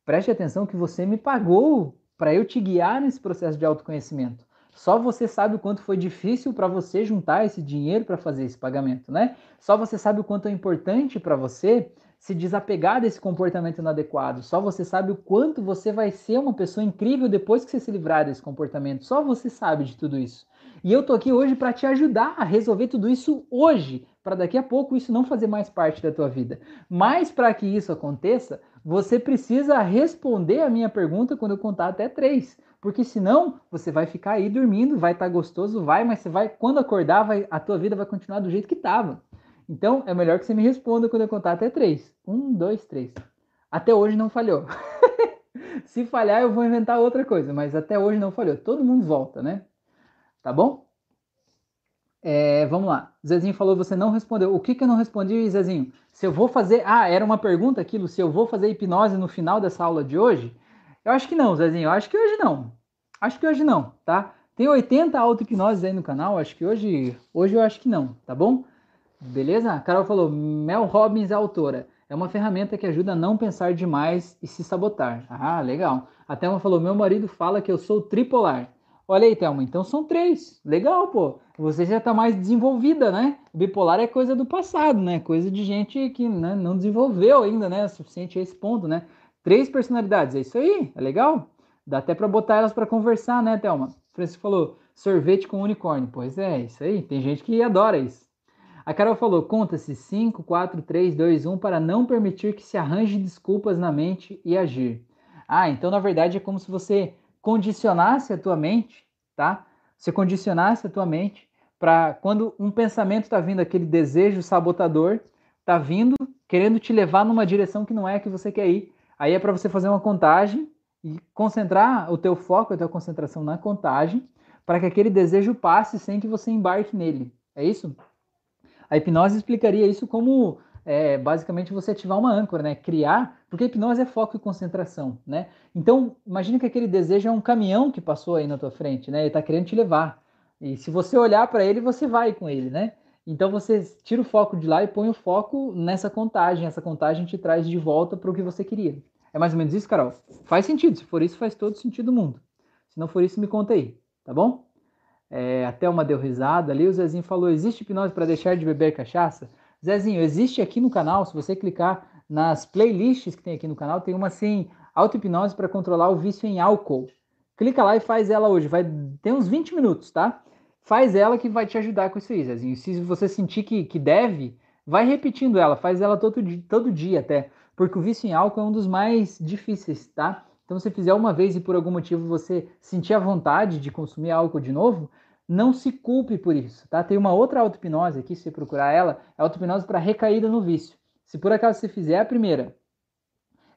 preste atenção que você me pagou para eu te guiar nesse processo de autoconhecimento. Só você sabe o quanto foi difícil para você juntar esse dinheiro para fazer esse pagamento, né? Só você sabe o quanto é importante para você se desapegar desse comportamento inadequado. Só você sabe o quanto você vai ser uma pessoa incrível depois que você se livrar desse comportamento. Só você sabe de tudo isso. E eu tô aqui hoje para te ajudar a resolver tudo isso hoje, para daqui a pouco isso não fazer mais parte da tua vida. Mas para que isso aconteça, você precisa responder a minha pergunta quando eu contar até três. Porque senão você vai ficar aí dormindo, vai estar tá gostoso, vai, mas você vai, quando acordar, vai, a tua vida vai continuar do jeito que estava. Então é melhor que você me responda quando eu contar até três. Um, dois, três. Até hoje não falhou. Se falhar, eu vou inventar outra coisa, mas até hoje não falhou. Todo mundo volta, né? Tá bom? É, vamos lá. Zezinho falou, você não respondeu. O que, que eu não respondi, Zezinho? Se eu vou fazer. Ah, era uma pergunta aquilo, se eu vou fazer hipnose no final dessa aula de hoje? Eu acho que não, Zezinho. Eu acho que hoje não. Acho que hoje não, tá? Tem 80 auto-hipnoses aí no canal. Acho que hoje, hoje eu acho que não, tá bom? Beleza? A Carol falou: Mel Robbins é autora. É uma ferramenta que ajuda a não pensar demais e se sabotar. Ah, legal. A Thelma falou: Meu marido fala que eu sou tripolar. Olha aí, Thelma, então são três. Legal, pô. Você já tá mais desenvolvida, né? Bipolar é coisa do passado, né? Coisa de gente que né, não desenvolveu ainda, né? O suficiente a esse ponto, né? Três personalidades, é isso aí? É legal? Dá até para botar elas para conversar, né, Thelma? Francisco falou, sorvete com unicórnio. Pois é, isso aí. Tem gente que adora isso. A Carol falou, conta-se 5, 4, 3, 2, 1 para não permitir que se arranje desculpas na mente e agir. Ah, então na verdade é como se você condicionasse a tua mente, tá? Você condicionasse a tua mente para quando um pensamento está vindo, aquele desejo sabotador, está vindo, querendo te levar numa direção que não é a que você quer ir. Aí é para você fazer uma contagem e concentrar o teu foco, a tua concentração na contagem, para que aquele desejo passe sem que você embarque nele. É isso? A hipnose explicaria isso como é, basicamente você ativar uma âncora, né? Criar, porque hipnose é foco e concentração, né? Então, imagine que aquele desejo é um caminhão que passou aí na tua frente, né? Ele está querendo te levar. E se você olhar para ele, você vai com ele, né? Então você tira o foco de lá e põe o foco nessa contagem. Essa contagem te traz de volta para o que você queria. É mais ou menos isso, Carol? Faz sentido. Se for isso, faz todo sentido do mundo. Se não for isso, me conta aí, tá bom? é, até uma deu risada ali, o Zezinho falou: existe hipnose para deixar de beber cachaça? Zezinho, existe aqui no canal, se você clicar nas playlists que tem aqui no canal, tem uma assim, auto-hipnose para controlar o vício em álcool. Clica lá e faz ela hoje, vai ter uns 20 minutos, tá? Faz ela que vai te ajudar com isso aí, Zezinho. Se você sentir que, que deve, vai repetindo ela, faz ela todo, todo dia até, porque o vício em álcool é um dos mais difíceis, tá? Então, se fizer uma vez e por algum motivo você sentir a vontade de consumir álcool de novo, não se culpe por isso, tá? Tem uma outra auto-hipnose aqui, se você procurar ela, é auto-hipnose para recaída no vício. Se por acaso você fizer a primeira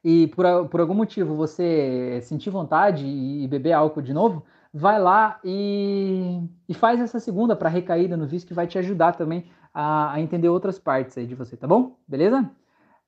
e por, por algum motivo você sentir vontade e beber álcool de novo, vai lá e, e faz essa segunda para recaída no vício que vai te ajudar também a, a, entender outras partes aí de você, tá bom? Beleza?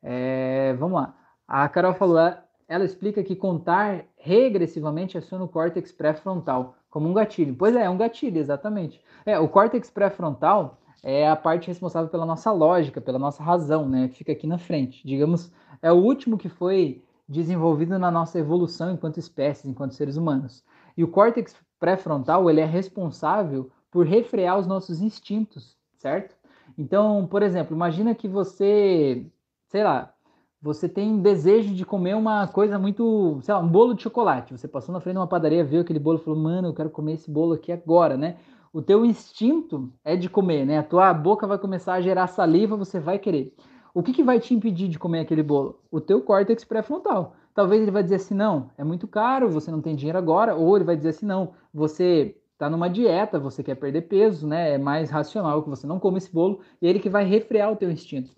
É, vamos lá. A Carol falou, ela explica que contar regressivamente aciona o córtex pré-frontal, como um gatilho. Pois é, é um gatilho, exatamente. É, o córtex pré-frontal é a parte responsável pela nossa lógica, pela nossa razão, né? Fica aqui na frente. Digamos, é o último que foi desenvolvido na nossa evolução enquanto espécies, enquanto seres humanos. E o córtex pré-frontal, ele é responsável por refrear os nossos instintos, certo? Então, por exemplo, imagina que você, sei lá, você tem desejo de comer uma coisa muito, sei lá, um bolo de chocolate. Você passou na frente de uma padaria, viu aquele bolo falou, mano, eu quero comer esse bolo aqui agora, né? O teu instinto é de comer, né? A tua boca vai começar a gerar saliva, você vai querer. O que, que vai te impedir de comer aquele bolo? O teu córtex pré-frontal. Talvez ele vai dizer assim, não, é muito caro, você não tem dinheiro agora. Ou ele vai dizer assim, não, você está numa dieta, você quer perder peso, né? É mais racional que você não come esse bolo. E é ele que vai refrear o teu instinto.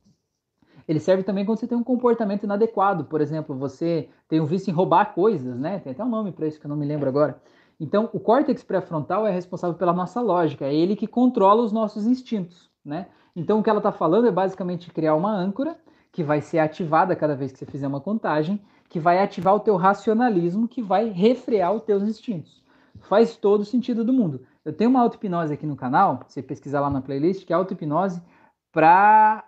Ele serve também quando você tem um comportamento inadequado. Por exemplo, você tem um vício em roubar coisas, né? Tem até um nome para isso que eu não me lembro agora. Então, o córtex pré-frontal é responsável pela nossa lógica, é ele que controla os nossos instintos, né? Então, o que ela está falando é basicamente criar uma âncora que vai ser ativada cada vez que você fizer uma contagem, que vai ativar o teu racionalismo, que vai refrear os teus instintos. Faz todo o sentido do mundo. Eu tenho uma auto-hipnose aqui no canal, você pesquisar lá na playlist, que é auto-hipnose para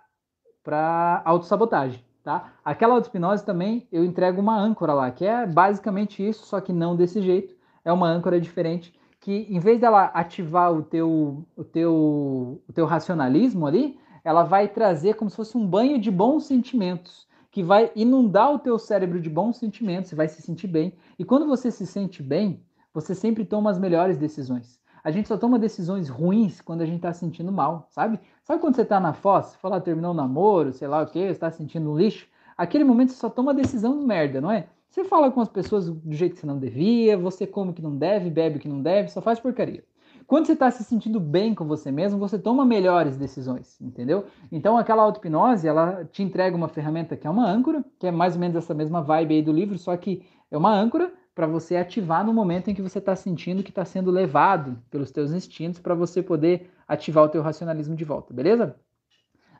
autossabotagem, tá? Aquela auto-hipnose também eu entrego uma âncora lá, que é basicamente isso, só que não desse jeito. É uma âncora diferente que em vez dela ativar o teu o teu o teu racionalismo ali, ela vai trazer como se fosse um banho de bons sentimentos, que vai inundar o teu cérebro de bons sentimentos, você vai se sentir bem. E quando você se sente bem, você sempre toma as melhores decisões. A gente só toma decisões ruins quando a gente tá sentindo mal, sabe? Sabe quando você tá na fossa, fala, ah, terminou o namoro, sei lá o quê, você tá sentindo um lixo? Aquele momento você só toma decisão de merda, não é? Você fala com as pessoas do jeito que você não devia, você come o que não deve, bebe o que não deve, só faz porcaria. Quando você está se sentindo bem com você mesmo, você toma melhores decisões, entendeu? Então aquela auto-hipnose, ela te entrega uma ferramenta que é uma âncora, que é mais ou menos essa mesma vibe aí do livro, só que é uma âncora para você ativar no momento em que você está sentindo que está sendo levado pelos teus instintos para você poder ativar o teu racionalismo de volta, beleza?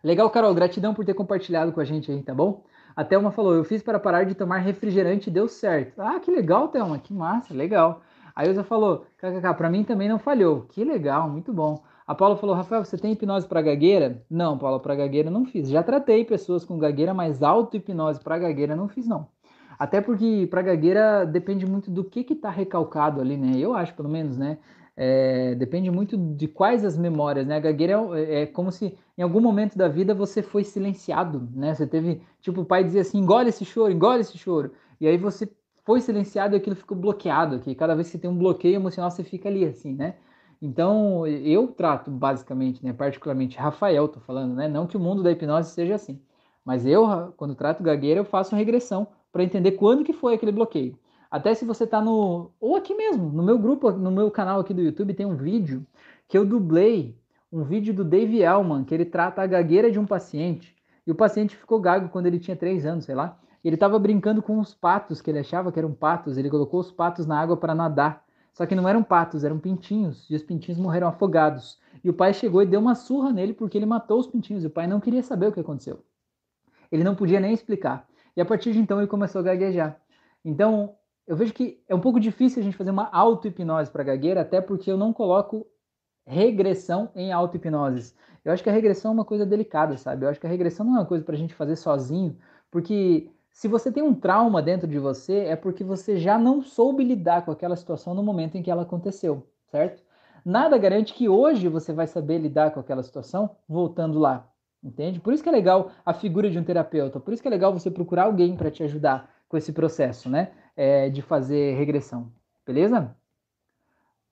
Legal, Carol, gratidão por ter compartilhado com a gente aí, tá bom? A Thelma falou, eu fiz para parar de tomar refrigerante e deu certo. Ah, que legal, Thelma, que massa, legal. A Ilza falou, kkk, para mim também não falhou. Que legal, muito bom. A Paula falou, Rafael, você tem hipnose para gagueira? Não, Paula, para gagueira não fiz. Já tratei pessoas com gagueira, mas auto-hipnose para gagueira não fiz, não. Até porque para gagueira depende muito do que que tá recalcado ali, né? Eu acho, pelo menos, né? É, depende muito de quais as memórias, né? A gagueira é, é, como se em algum momento da vida você foi silenciado, né? Você teve, tipo, o pai dizia assim, engole esse choro, engole esse choro. E aí você foi silenciado e aquilo ficou bloqueado aqui. Cada vez que tem um bloqueio emocional, você fica ali, assim, né? Então, eu trato basicamente, né, particularmente Rafael, tô falando, né? Não que o mundo da hipnose seja assim. Mas eu, quando trato gagueira, eu faço regressão para entender quando que foi aquele bloqueio. Até se você está no ou aqui mesmo, no meu grupo, no meu canal aqui do YouTube tem um vídeo que eu dublei, um vídeo do Dave Elman, que ele trata a gagueira de um paciente. E o paciente ficou gago quando ele tinha três anos, sei lá. Ele estava brincando com os patos, que ele achava que eram patos. Ele colocou os patos na água para nadar. Só que não eram patos, eram pintinhos. E os pintinhos morreram afogados. E o pai chegou e deu uma surra nele porque ele matou os pintinhos. E o pai não queria saber o que aconteceu. Ele não podia nem explicar. E a partir de então ele começou a gaguejar. Então, eu vejo que é um pouco difícil a gente fazer uma auto-hipnose para gagueira, até porque eu não coloco regressão em auto-hipnoses. Eu acho que a regressão é uma coisa delicada, sabe? Eu acho que a regressão não é uma coisa para a gente fazer sozinho, porque se você tem um trauma dentro de você, é porque você já não soube lidar com aquela situação no momento em que ela aconteceu, certo? nada garante que hoje você vai saber lidar com aquela situação voltando lá. Entende? Por isso que é legal a figura de um terapeuta, por isso que é legal você procurar alguém para te ajudar com esse processo, né? É, de fazer regressão. Beleza?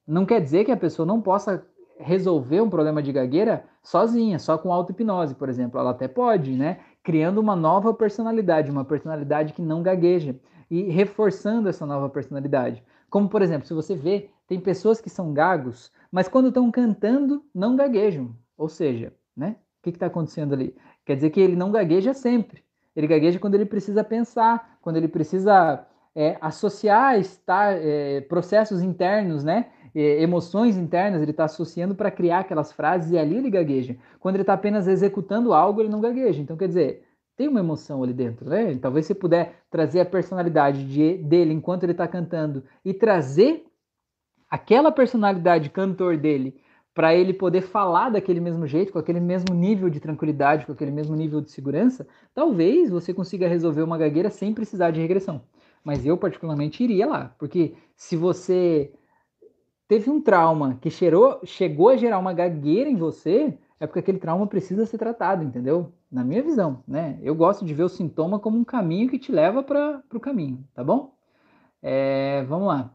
Não quer dizer que a pessoa não possa resolver um problema de gagueira sozinha, só com auto-hipnose, por exemplo. Ela até pode, né? Criando uma nova personalidade, uma personalidade que não gagueja e reforçando essa nova personalidade. Como, por exemplo, se você vê, tem pessoas que são gagos, mas quando estão cantando, não gaguejam. Ou seja, né? O que está acontecendo ali? Quer dizer que ele não gagueja sempre. Ele gagueja quando ele precisa pensar, quando ele precisa é, associar estar, é, processos internos, né? É, emoções internas, ele está associando para criar aquelas frases e ali ele gagueja. Quando ele está apenas executando algo, ele não gagueja. Então, quer dizer, tem uma emoção ali dentro, né? Talvez você puder trazer a personalidade de, dele enquanto ele está cantando e trazer aquela personalidade cantor dele para ele poder falar daquele mesmo jeito, com aquele mesmo nível de tranquilidade, com aquele mesmo nível de segurança, talvez você consiga resolver uma gagueira sem precisar de regressão. Mas eu, particularmente, iria lá, porque se você teve um trauma que cheirou, chegou a gerar uma gagueira em você, é porque aquele trauma precisa ser tratado, entendeu? Na minha visão, né? Eu gosto de ver o sintoma como um caminho que te leva para o caminho, tá bom? É, vamos lá.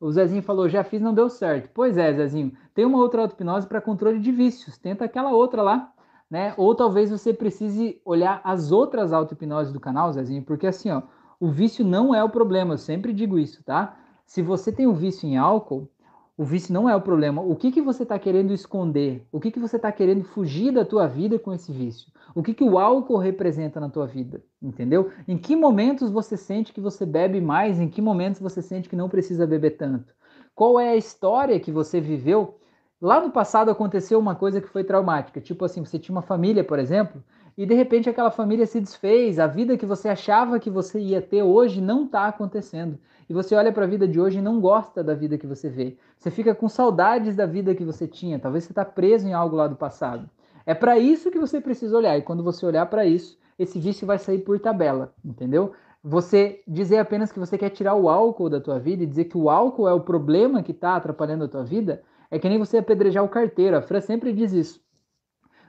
O Zezinho falou, já fiz, não deu certo. Pois é, Zezinho, tem uma outra auto-hipnose para controle de vícios. Tenta aquela outra lá, né? Ou talvez você precise olhar as outras auto-hipnoses do canal, Zezinho, porque assim, ó, o vício não é o problema, eu sempre digo isso, tá? Se você tem um vício em álcool, o vício não é o problema. O que, que você está querendo esconder? O que, que você está querendo fugir da tua vida com esse vício? O que, que o álcool representa na tua vida? Entendeu? Em que momentos você sente que você bebe mais? Em que momentos você sente que não precisa beber tanto? Qual é a história que você viveu? Lá no passado aconteceu uma coisa que foi traumática. Tipo assim, você tinha uma família, por exemplo, e de repente aquela família se desfez, a vida que você achava que você ia ter hoje não está acontecendo. E você olha para a vida de hoje e não gosta da vida que você vê. Você fica com saudades da vida que você tinha. Talvez você está preso em algo lá do passado. É para isso que você precisa olhar. E quando você olhar para isso, esse vício vai sair por tabela, entendeu? Você dizer apenas que você quer tirar o álcool da tua vida e dizer que o álcool é o problema que está atrapalhando a tua vida, é que nem você apedrejar o carteiro. A Fran sempre diz isso.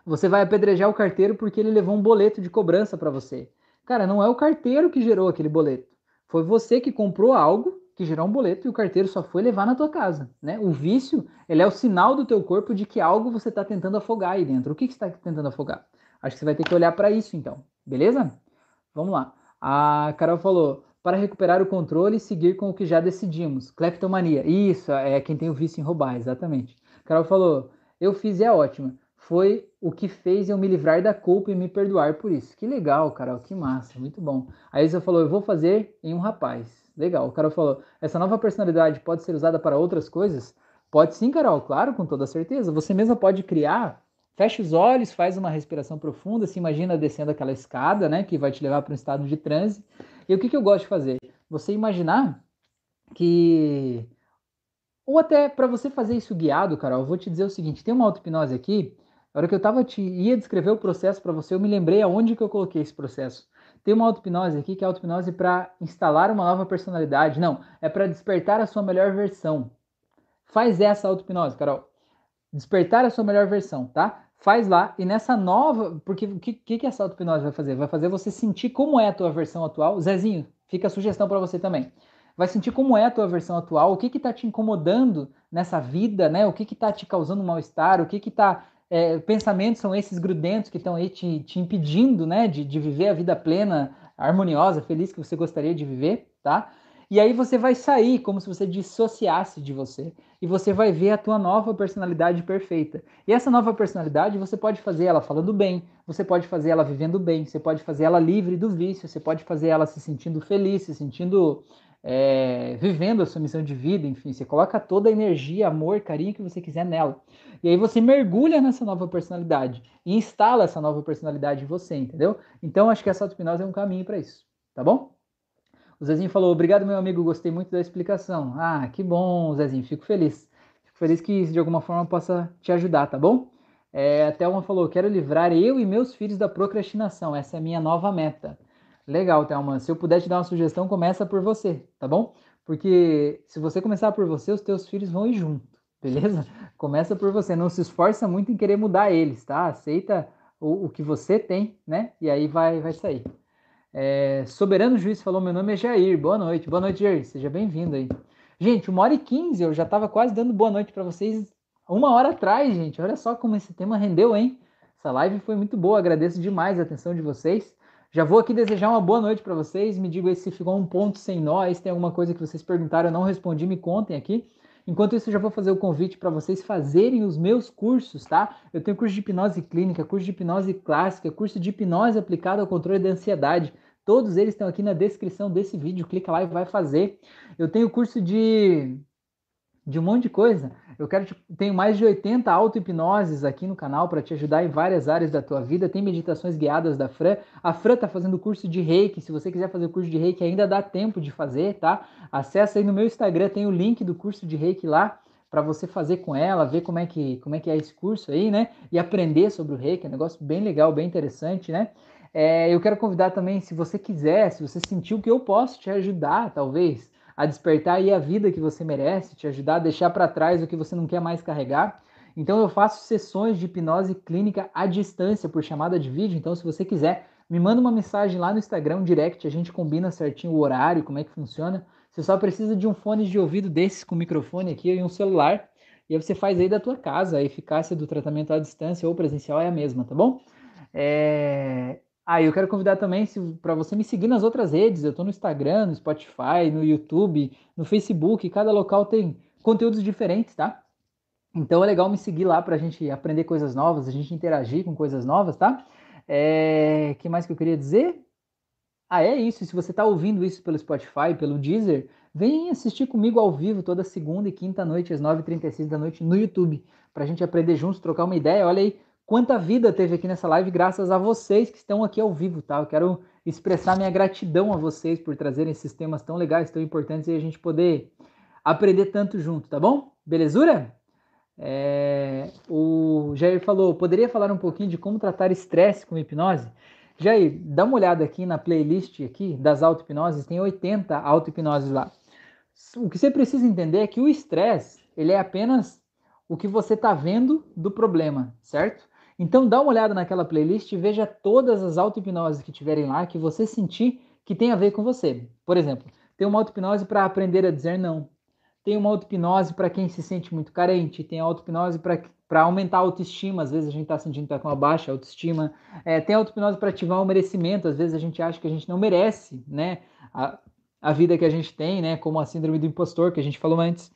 Você vai apedrejar o carteiro porque ele levou um boleto de cobrança para você. Cara, não é o carteiro que gerou aquele boleto. Foi você que comprou algo que gerou um boleto e o carteiro só foi levar na tua casa, né? O vício, ele é o sinal do teu corpo de que algo você está tentando afogar aí dentro. O que, que você está tentando afogar? Acho que você vai ter que olhar para isso então, beleza? Vamos lá. A Carol falou, para recuperar o controle e seguir com o que já decidimos. Cleptomania. Isso, é quem tem o vício em roubar, exatamente. Carol falou, eu fiz e é ótima foi o que fez eu me livrar da culpa e me perdoar por isso. Que legal, Carol, que massa, muito bom. A Isa falou, eu vou fazer em um rapaz. Legal. O Carol falou, essa nova personalidade pode ser usada para outras coisas? Pode sim, Carol, claro, com toda certeza. Você mesma pode criar. Fecha os olhos, faz uma respiração profunda, se imagina descendo aquela escada, né, que vai te levar para um estado de transe. E o que, que eu gosto de fazer? Você imaginar que ou até para você fazer isso guiado, Carol, eu vou te dizer o seguinte: tem uma auto-hipnose aqui na hora que eu tava te, ia descrever o processo para você, eu me lembrei aonde que eu coloquei esse processo. Tem uma auto-hipnose aqui que é auto-hipnose para instalar uma nova personalidade. Não, é para despertar a sua melhor versão. Faz essa auto-hipnose, Carol. Despertar a sua melhor versão, tá? Faz lá e nessa nova, porque o que, que, que essa auto-hipnose vai fazer? Vai fazer você sentir como é a tua versão atual. Zezinho, fica a sugestão para você também. Vai sentir como é a tua versão atual, o que que tá te incomodando nessa vida, né? O que que tá te causando mal-estar, o que que tá é, pensamentos são esses grudentos que estão aí te, te impedindo, né, de, de viver a vida plena, harmoniosa, feliz que você gostaria de viver, tá? E aí você vai sair como se você dissociasse de você e você vai ver a tua nova personalidade perfeita. E essa nova personalidade você pode fazer ela falando bem, você pode fazer ela vivendo bem, você pode fazer ela livre do vício, você pode fazer ela se sentindo feliz, se sentindo é, vivendo a sua missão de vida, enfim, você coloca toda a energia, amor, carinho que você quiser nela. E aí você mergulha nessa nova personalidade e instala essa nova personalidade em você, entendeu? Então acho que essa auto-hipnose é um caminho para isso, tá bom? O Zezinho falou: Obrigado, meu amigo, gostei muito da explicação. Ah, que bom, Zezinho, fico feliz. Fico feliz que de alguma forma possa te ajudar, tá bom? É, a Thelma falou: Quero livrar eu e meus filhos da procrastinação. Essa é a minha nova meta. Legal, Thelma. Se eu puder te dar uma sugestão, começa por você, tá bom? Porque se você começar por você, os teus filhos vão ir junto. beleza? Começa por você, não se esforça muito em querer mudar eles, tá? Aceita o, o que você tem, né? E aí vai, vai sair. É, Soberano Juiz falou: Meu nome é Jair. Boa noite. Boa noite, Jair. Seja bem-vindo aí. Gente, uma hora e quinze, eu já estava quase dando boa noite para vocês uma hora atrás, gente. Olha só como esse tema rendeu, hein? Essa live foi muito boa. Agradeço demais a atenção de vocês. Já vou aqui desejar uma boa noite para vocês. Me digam se ficou um ponto sem nó, se tem alguma coisa que vocês perguntaram, eu não respondi, me contem aqui. Enquanto isso, eu já vou fazer o convite para vocês fazerem os meus cursos, tá? Eu tenho curso de hipnose clínica, curso de hipnose clássica, curso de hipnose aplicada ao controle da ansiedade. Todos eles estão aqui na descrição desse vídeo. Clica lá e vai fazer. Eu tenho curso de de um monte de coisa. Eu quero te, tenho mais de 80 auto-hipnoses aqui no canal para te ajudar em várias áreas da tua vida. Tem meditações guiadas da Fran. A Fran tá fazendo curso de Reiki. Se você quiser fazer o curso de Reiki, ainda dá tempo de fazer, tá? Acesse aí no meu Instagram, tem o link do curso de Reiki lá para você fazer com ela, ver como é que como é que é esse curso aí, né? E aprender sobre o Reiki, é um negócio bem legal, bem interessante, né? É, eu quero convidar também, se você quiser, se você sentiu que eu posso te ajudar, talvez, a despertar aí a vida que você merece, te ajudar a deixar para trás o que você não quer mais carregar. Então eu faço sessões de hipnose clínica à distância por chamada de vídeo. Então se você quiser, me manda uma mensagem lá no Instagram, direct, a gente combina certinho o horário, como é que funciona. Você só precisa de um fone de ouvido desses com microfone aqui e um celular. E aí você faz aí da tua casa. A eficácia do tratamento à distância ou presencial é a mesma, tá bom? É... Ah, eu quero convidar também para você me seguir nas outras redes. Eu estou no Instagram, no Spotify, no YouTube, no Facebook. Cada local tem conteúdos diferentes, tá? Então é legal me seguir lá para a gente aprender coisas novas, a gente interagir com coisas novas, tá? É... que mais que eu queria dizer? Ah, é isso. Se você está ouvindo isso pelo Spotify, pelo Deezer, vem assistir comigo ao vivo toda segunda e quinta noite, às 9h36 da noite, no YouTube, para a gente aprender juntos, trocar uma ideia. Olha aí, quanta vida teve aqui nessa live graças a vocês que estão aqui ao vivo, tá? Eu quero expressar minha gratidão a vocês por trazerem esses temas tão legais, tão importantes e a gente poder aprender tanto junto, tá bom? Belezura? É, o Jair falou, poderia falar um pouquinho de como tratar estresse com hipnose? Jair, dá uma olhada aqui na playlist aqui das auto-hipnoses, tem 80 auto-hipnoses lá. O que você precisa entender é que o estresse, ele é apenas o que você está vendo do problema, certo? Então dá uma olhada naquela playlist e veja todas as auto-hipnoses que tiverem lá que você sentir que tem a ver com você. Por exemplo, tem uma auto-hipnose para aprender a dizer não. Tem uma auto-hipnose para quem se sente muito carente. Tem auto-hipnose para aumentar a autoestima. Às vezes a gente está sentindo que está com uma baixa autoestima. É, tem auto-hipnose para ativar o merecimento. Às vezes a gente acha que a gente não merece né, a, a vida que a gente tem, né, como a síndrome do impostor que a gente falou antes.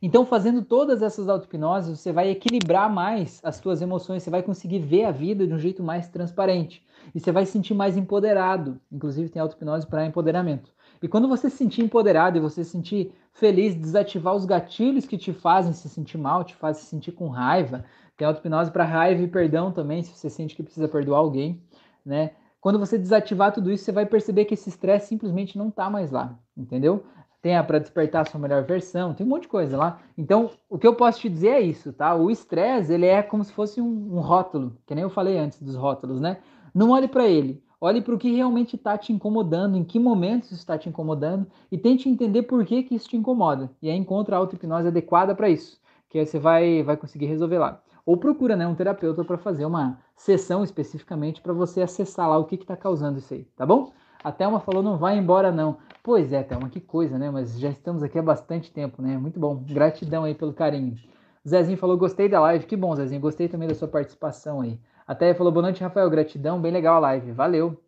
Então, fazendo todas essas auto-hipnoses, você vai equilibrar mais as suas emoções, você vai conseguir ver a vida de um jeito mais transparente. E você vai se sentir mais empoderado. Inclusive, tem auto-hipnose para empoderamento. E quando você se sentir empoderado e você se sentir feliz, desativar os gatilhos que te fazem se sentir mal, te fazem se sentir com raiva. Tem auto-hipnose para raiva e perdão também, se você sente que precisa perdoar alguém, né? Quando você desativar tudo isso, você vai perceber que esse estresse simplesmente não está mais lá, entendeu? Tem a para despertar a sua melhor versão, tem um monte de coisa lá. Então, o que eu posso te dizer é isso, tá? O estresse, ele é como se fosse um, um, rótulo, que nem eu falei antes dos rótulos, né? Não olhe para ele, olhe para o que realmente está te incomodando, em que momento isso está te incomodando e tente entender por que, que isso te incomoda. E aí encontra a auto-hipnose adequada para isso, que aí você vai, vai conseguir resolver lá. Ou procura né, um terapeuta para fazer uma sessão especificamente para você acessar lá o que está causando isso aí, tá bom? A Thelma falou, não vai embora não. Pois é, Thelma, que coisa, né? Mas já estamos aqui há bastante tempo, né? Muito bom. Gratidão aí pelo carinho. Zezinho falou, gostei da live. Que bom, Zezinho. Gostei também da sua participação aí. A Théia falou, boa noite, Rafael. Gratidão. Bem legal a live. Valeu.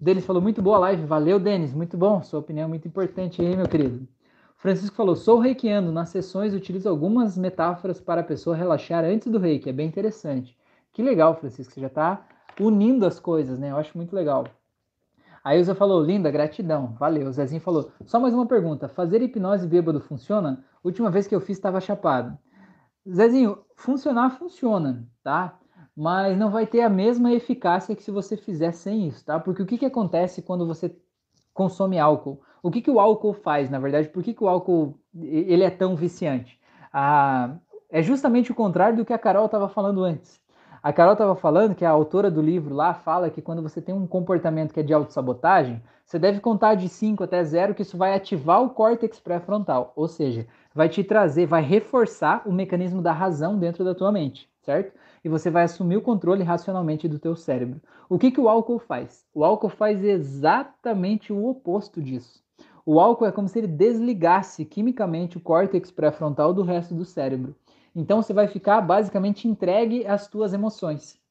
O Denis falou, muito boa a live. Valeu, Denis. Muito bom. Sua opinião é muito importante aí, meu querido. Francisco falou, sou reikiano. Nas sessões utilizo algumas metáforas para a pessoa relaxar antes do reiki. É bem interessante. Que legal, Francisco. Você já está unindo as coisas, né? Eu acho muito legal. A Ilza falou, linda, gratidão. Valeu. O Zezinho falou, só mais uma pergunta. Fazer hipnose bêbado funciona? Última vez que eu fiz estava chapado. Zezinho, funcionar funciona, tá? Mas não vai ter a mesma eficácia que se você fizer sem isso, tá? Porque o que, que acontece quando você consome álcool? O que, que o álcool faz, na verdade? Por que, que o álcool ele é tão viciante? Ah, é justamente o contrário do que a Carol estava falando antes. A Carol estava falando que a autora do livro lá fala que quando você tem um comportamento que é de autossabotagem, você deve contar de 5 até 0, que isso vai ativar o córtex pré-frontal, ou seja, vai te trazer, vai reforçar o mecanismo da razão dentro da tua mente, certo? E você vai assumir o controle racionalmente do teu cérebro. O que, que o álcool faz? O álcool faz exatamente o oposto disso. O álcool é como se ele desligasse quimicamente o córtex pré-frontal do resto do cérebro. Então você vai ficar basicamente entregue às tuas emoções.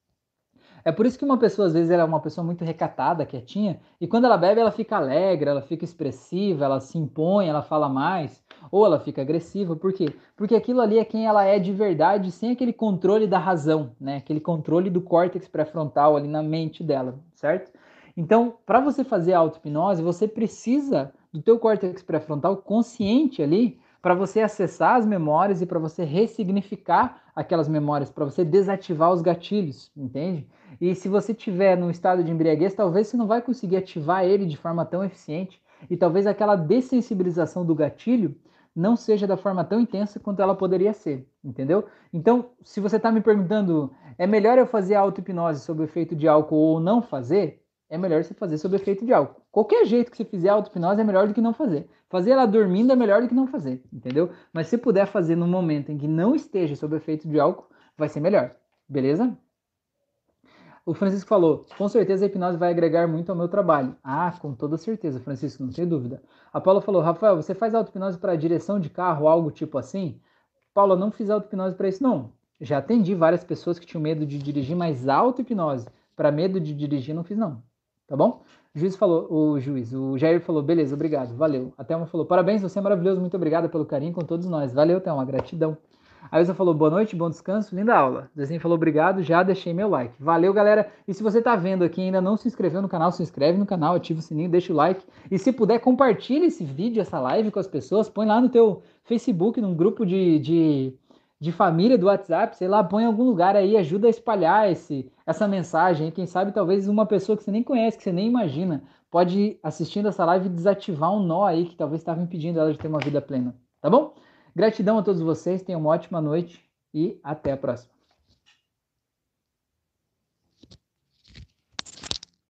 É por isso que uma pessoa, às vezes, ela é uma pessoa muito recatada, quietinha, e quando ela bebe, ela fica alegre, ela fica expressiva, ela se impõe, ela fala mais, ou ela fica agressiva. Por quê? Porque aquilo ali é quem ela é de verdade, sem aquele controle da razão, né? Aquele controle do córtex pré-frontal ali na mente dela, certo? Então, para você fazer a auto-hipnose, você precisa do teu córtex pré-frontal consciente ali para você acessar as memórias e para você ressignificar aquelas memórias, para você desativar os gatilhos, entende? E se você tiver no estado de embriaguez, talvez você não vai conseguir ativar ele de forma tão eficiente e talvez aquela dessensibilização do gatilho não seja da forma tão intensa quanto ela poderia ser, entendeu? Então, se você está me perguntando, é melhor eu fazer auto-hipnose sob o efeito de álcool ou não fazer? É melhor você fazer sob efeito de álcool. Qualquer jeito que você fizer auto-hipnose é melhor do que não fazer. Fazer ela dormindo é melhor do que não fazer, entendeu? Mas se puder fazer no momento em que não esteja sob efeito de álcool, vai ser melhor, beleza? O Francisco falou: com certeza a hipnose vai agregar muito ao meu trabalho. Ah, com toda certeza, Francisco, não tem dúvida. A Paula falou: Rafael, você faz auto-hipnose para direção de carro, algo tipo assim? Paula, não fiz auto-hipnose para isso, não. Já atendi várias pessoas que tinham medo de dirigir, mas auto-hipnose para medo de dirigir não fiz, não tá bom? O juiz falou, o juiz, o Jair falou, beleza, obrigado, valeu. A Thelma falou, parabéns, você é maravilhoso, muito obrigada pelo carinho com todos nós. Valeu, Thelma, gratidão. A Ilza falou, boa noite, bom descanso, linda aula. Desenho falou, obrigado, já deixei meu like. Valeu, galera. E se você tá vendo aqui e ainda não se inscreveu no canal, se inscreve no canal, ativa o sininho, deixa o like. E se puder, compartilhe esse vídeo, essa live com as pessoas, põe lá no teu Facebook, num grupo de, de de família do WhatsApp, sei lá, põe em algum lugar aí, ajuda a espalhar esse, essa mensagem. Quem sabe talvez uma pessoa que você nem conhece, que você nem imagina, pode, assistindo essa live, desativar um nó aí que talvez estava impedindo ela de ter uma vida plena. Tá bom? Gratidão a todos vocês, tenham uma ótima noite e até a próxima.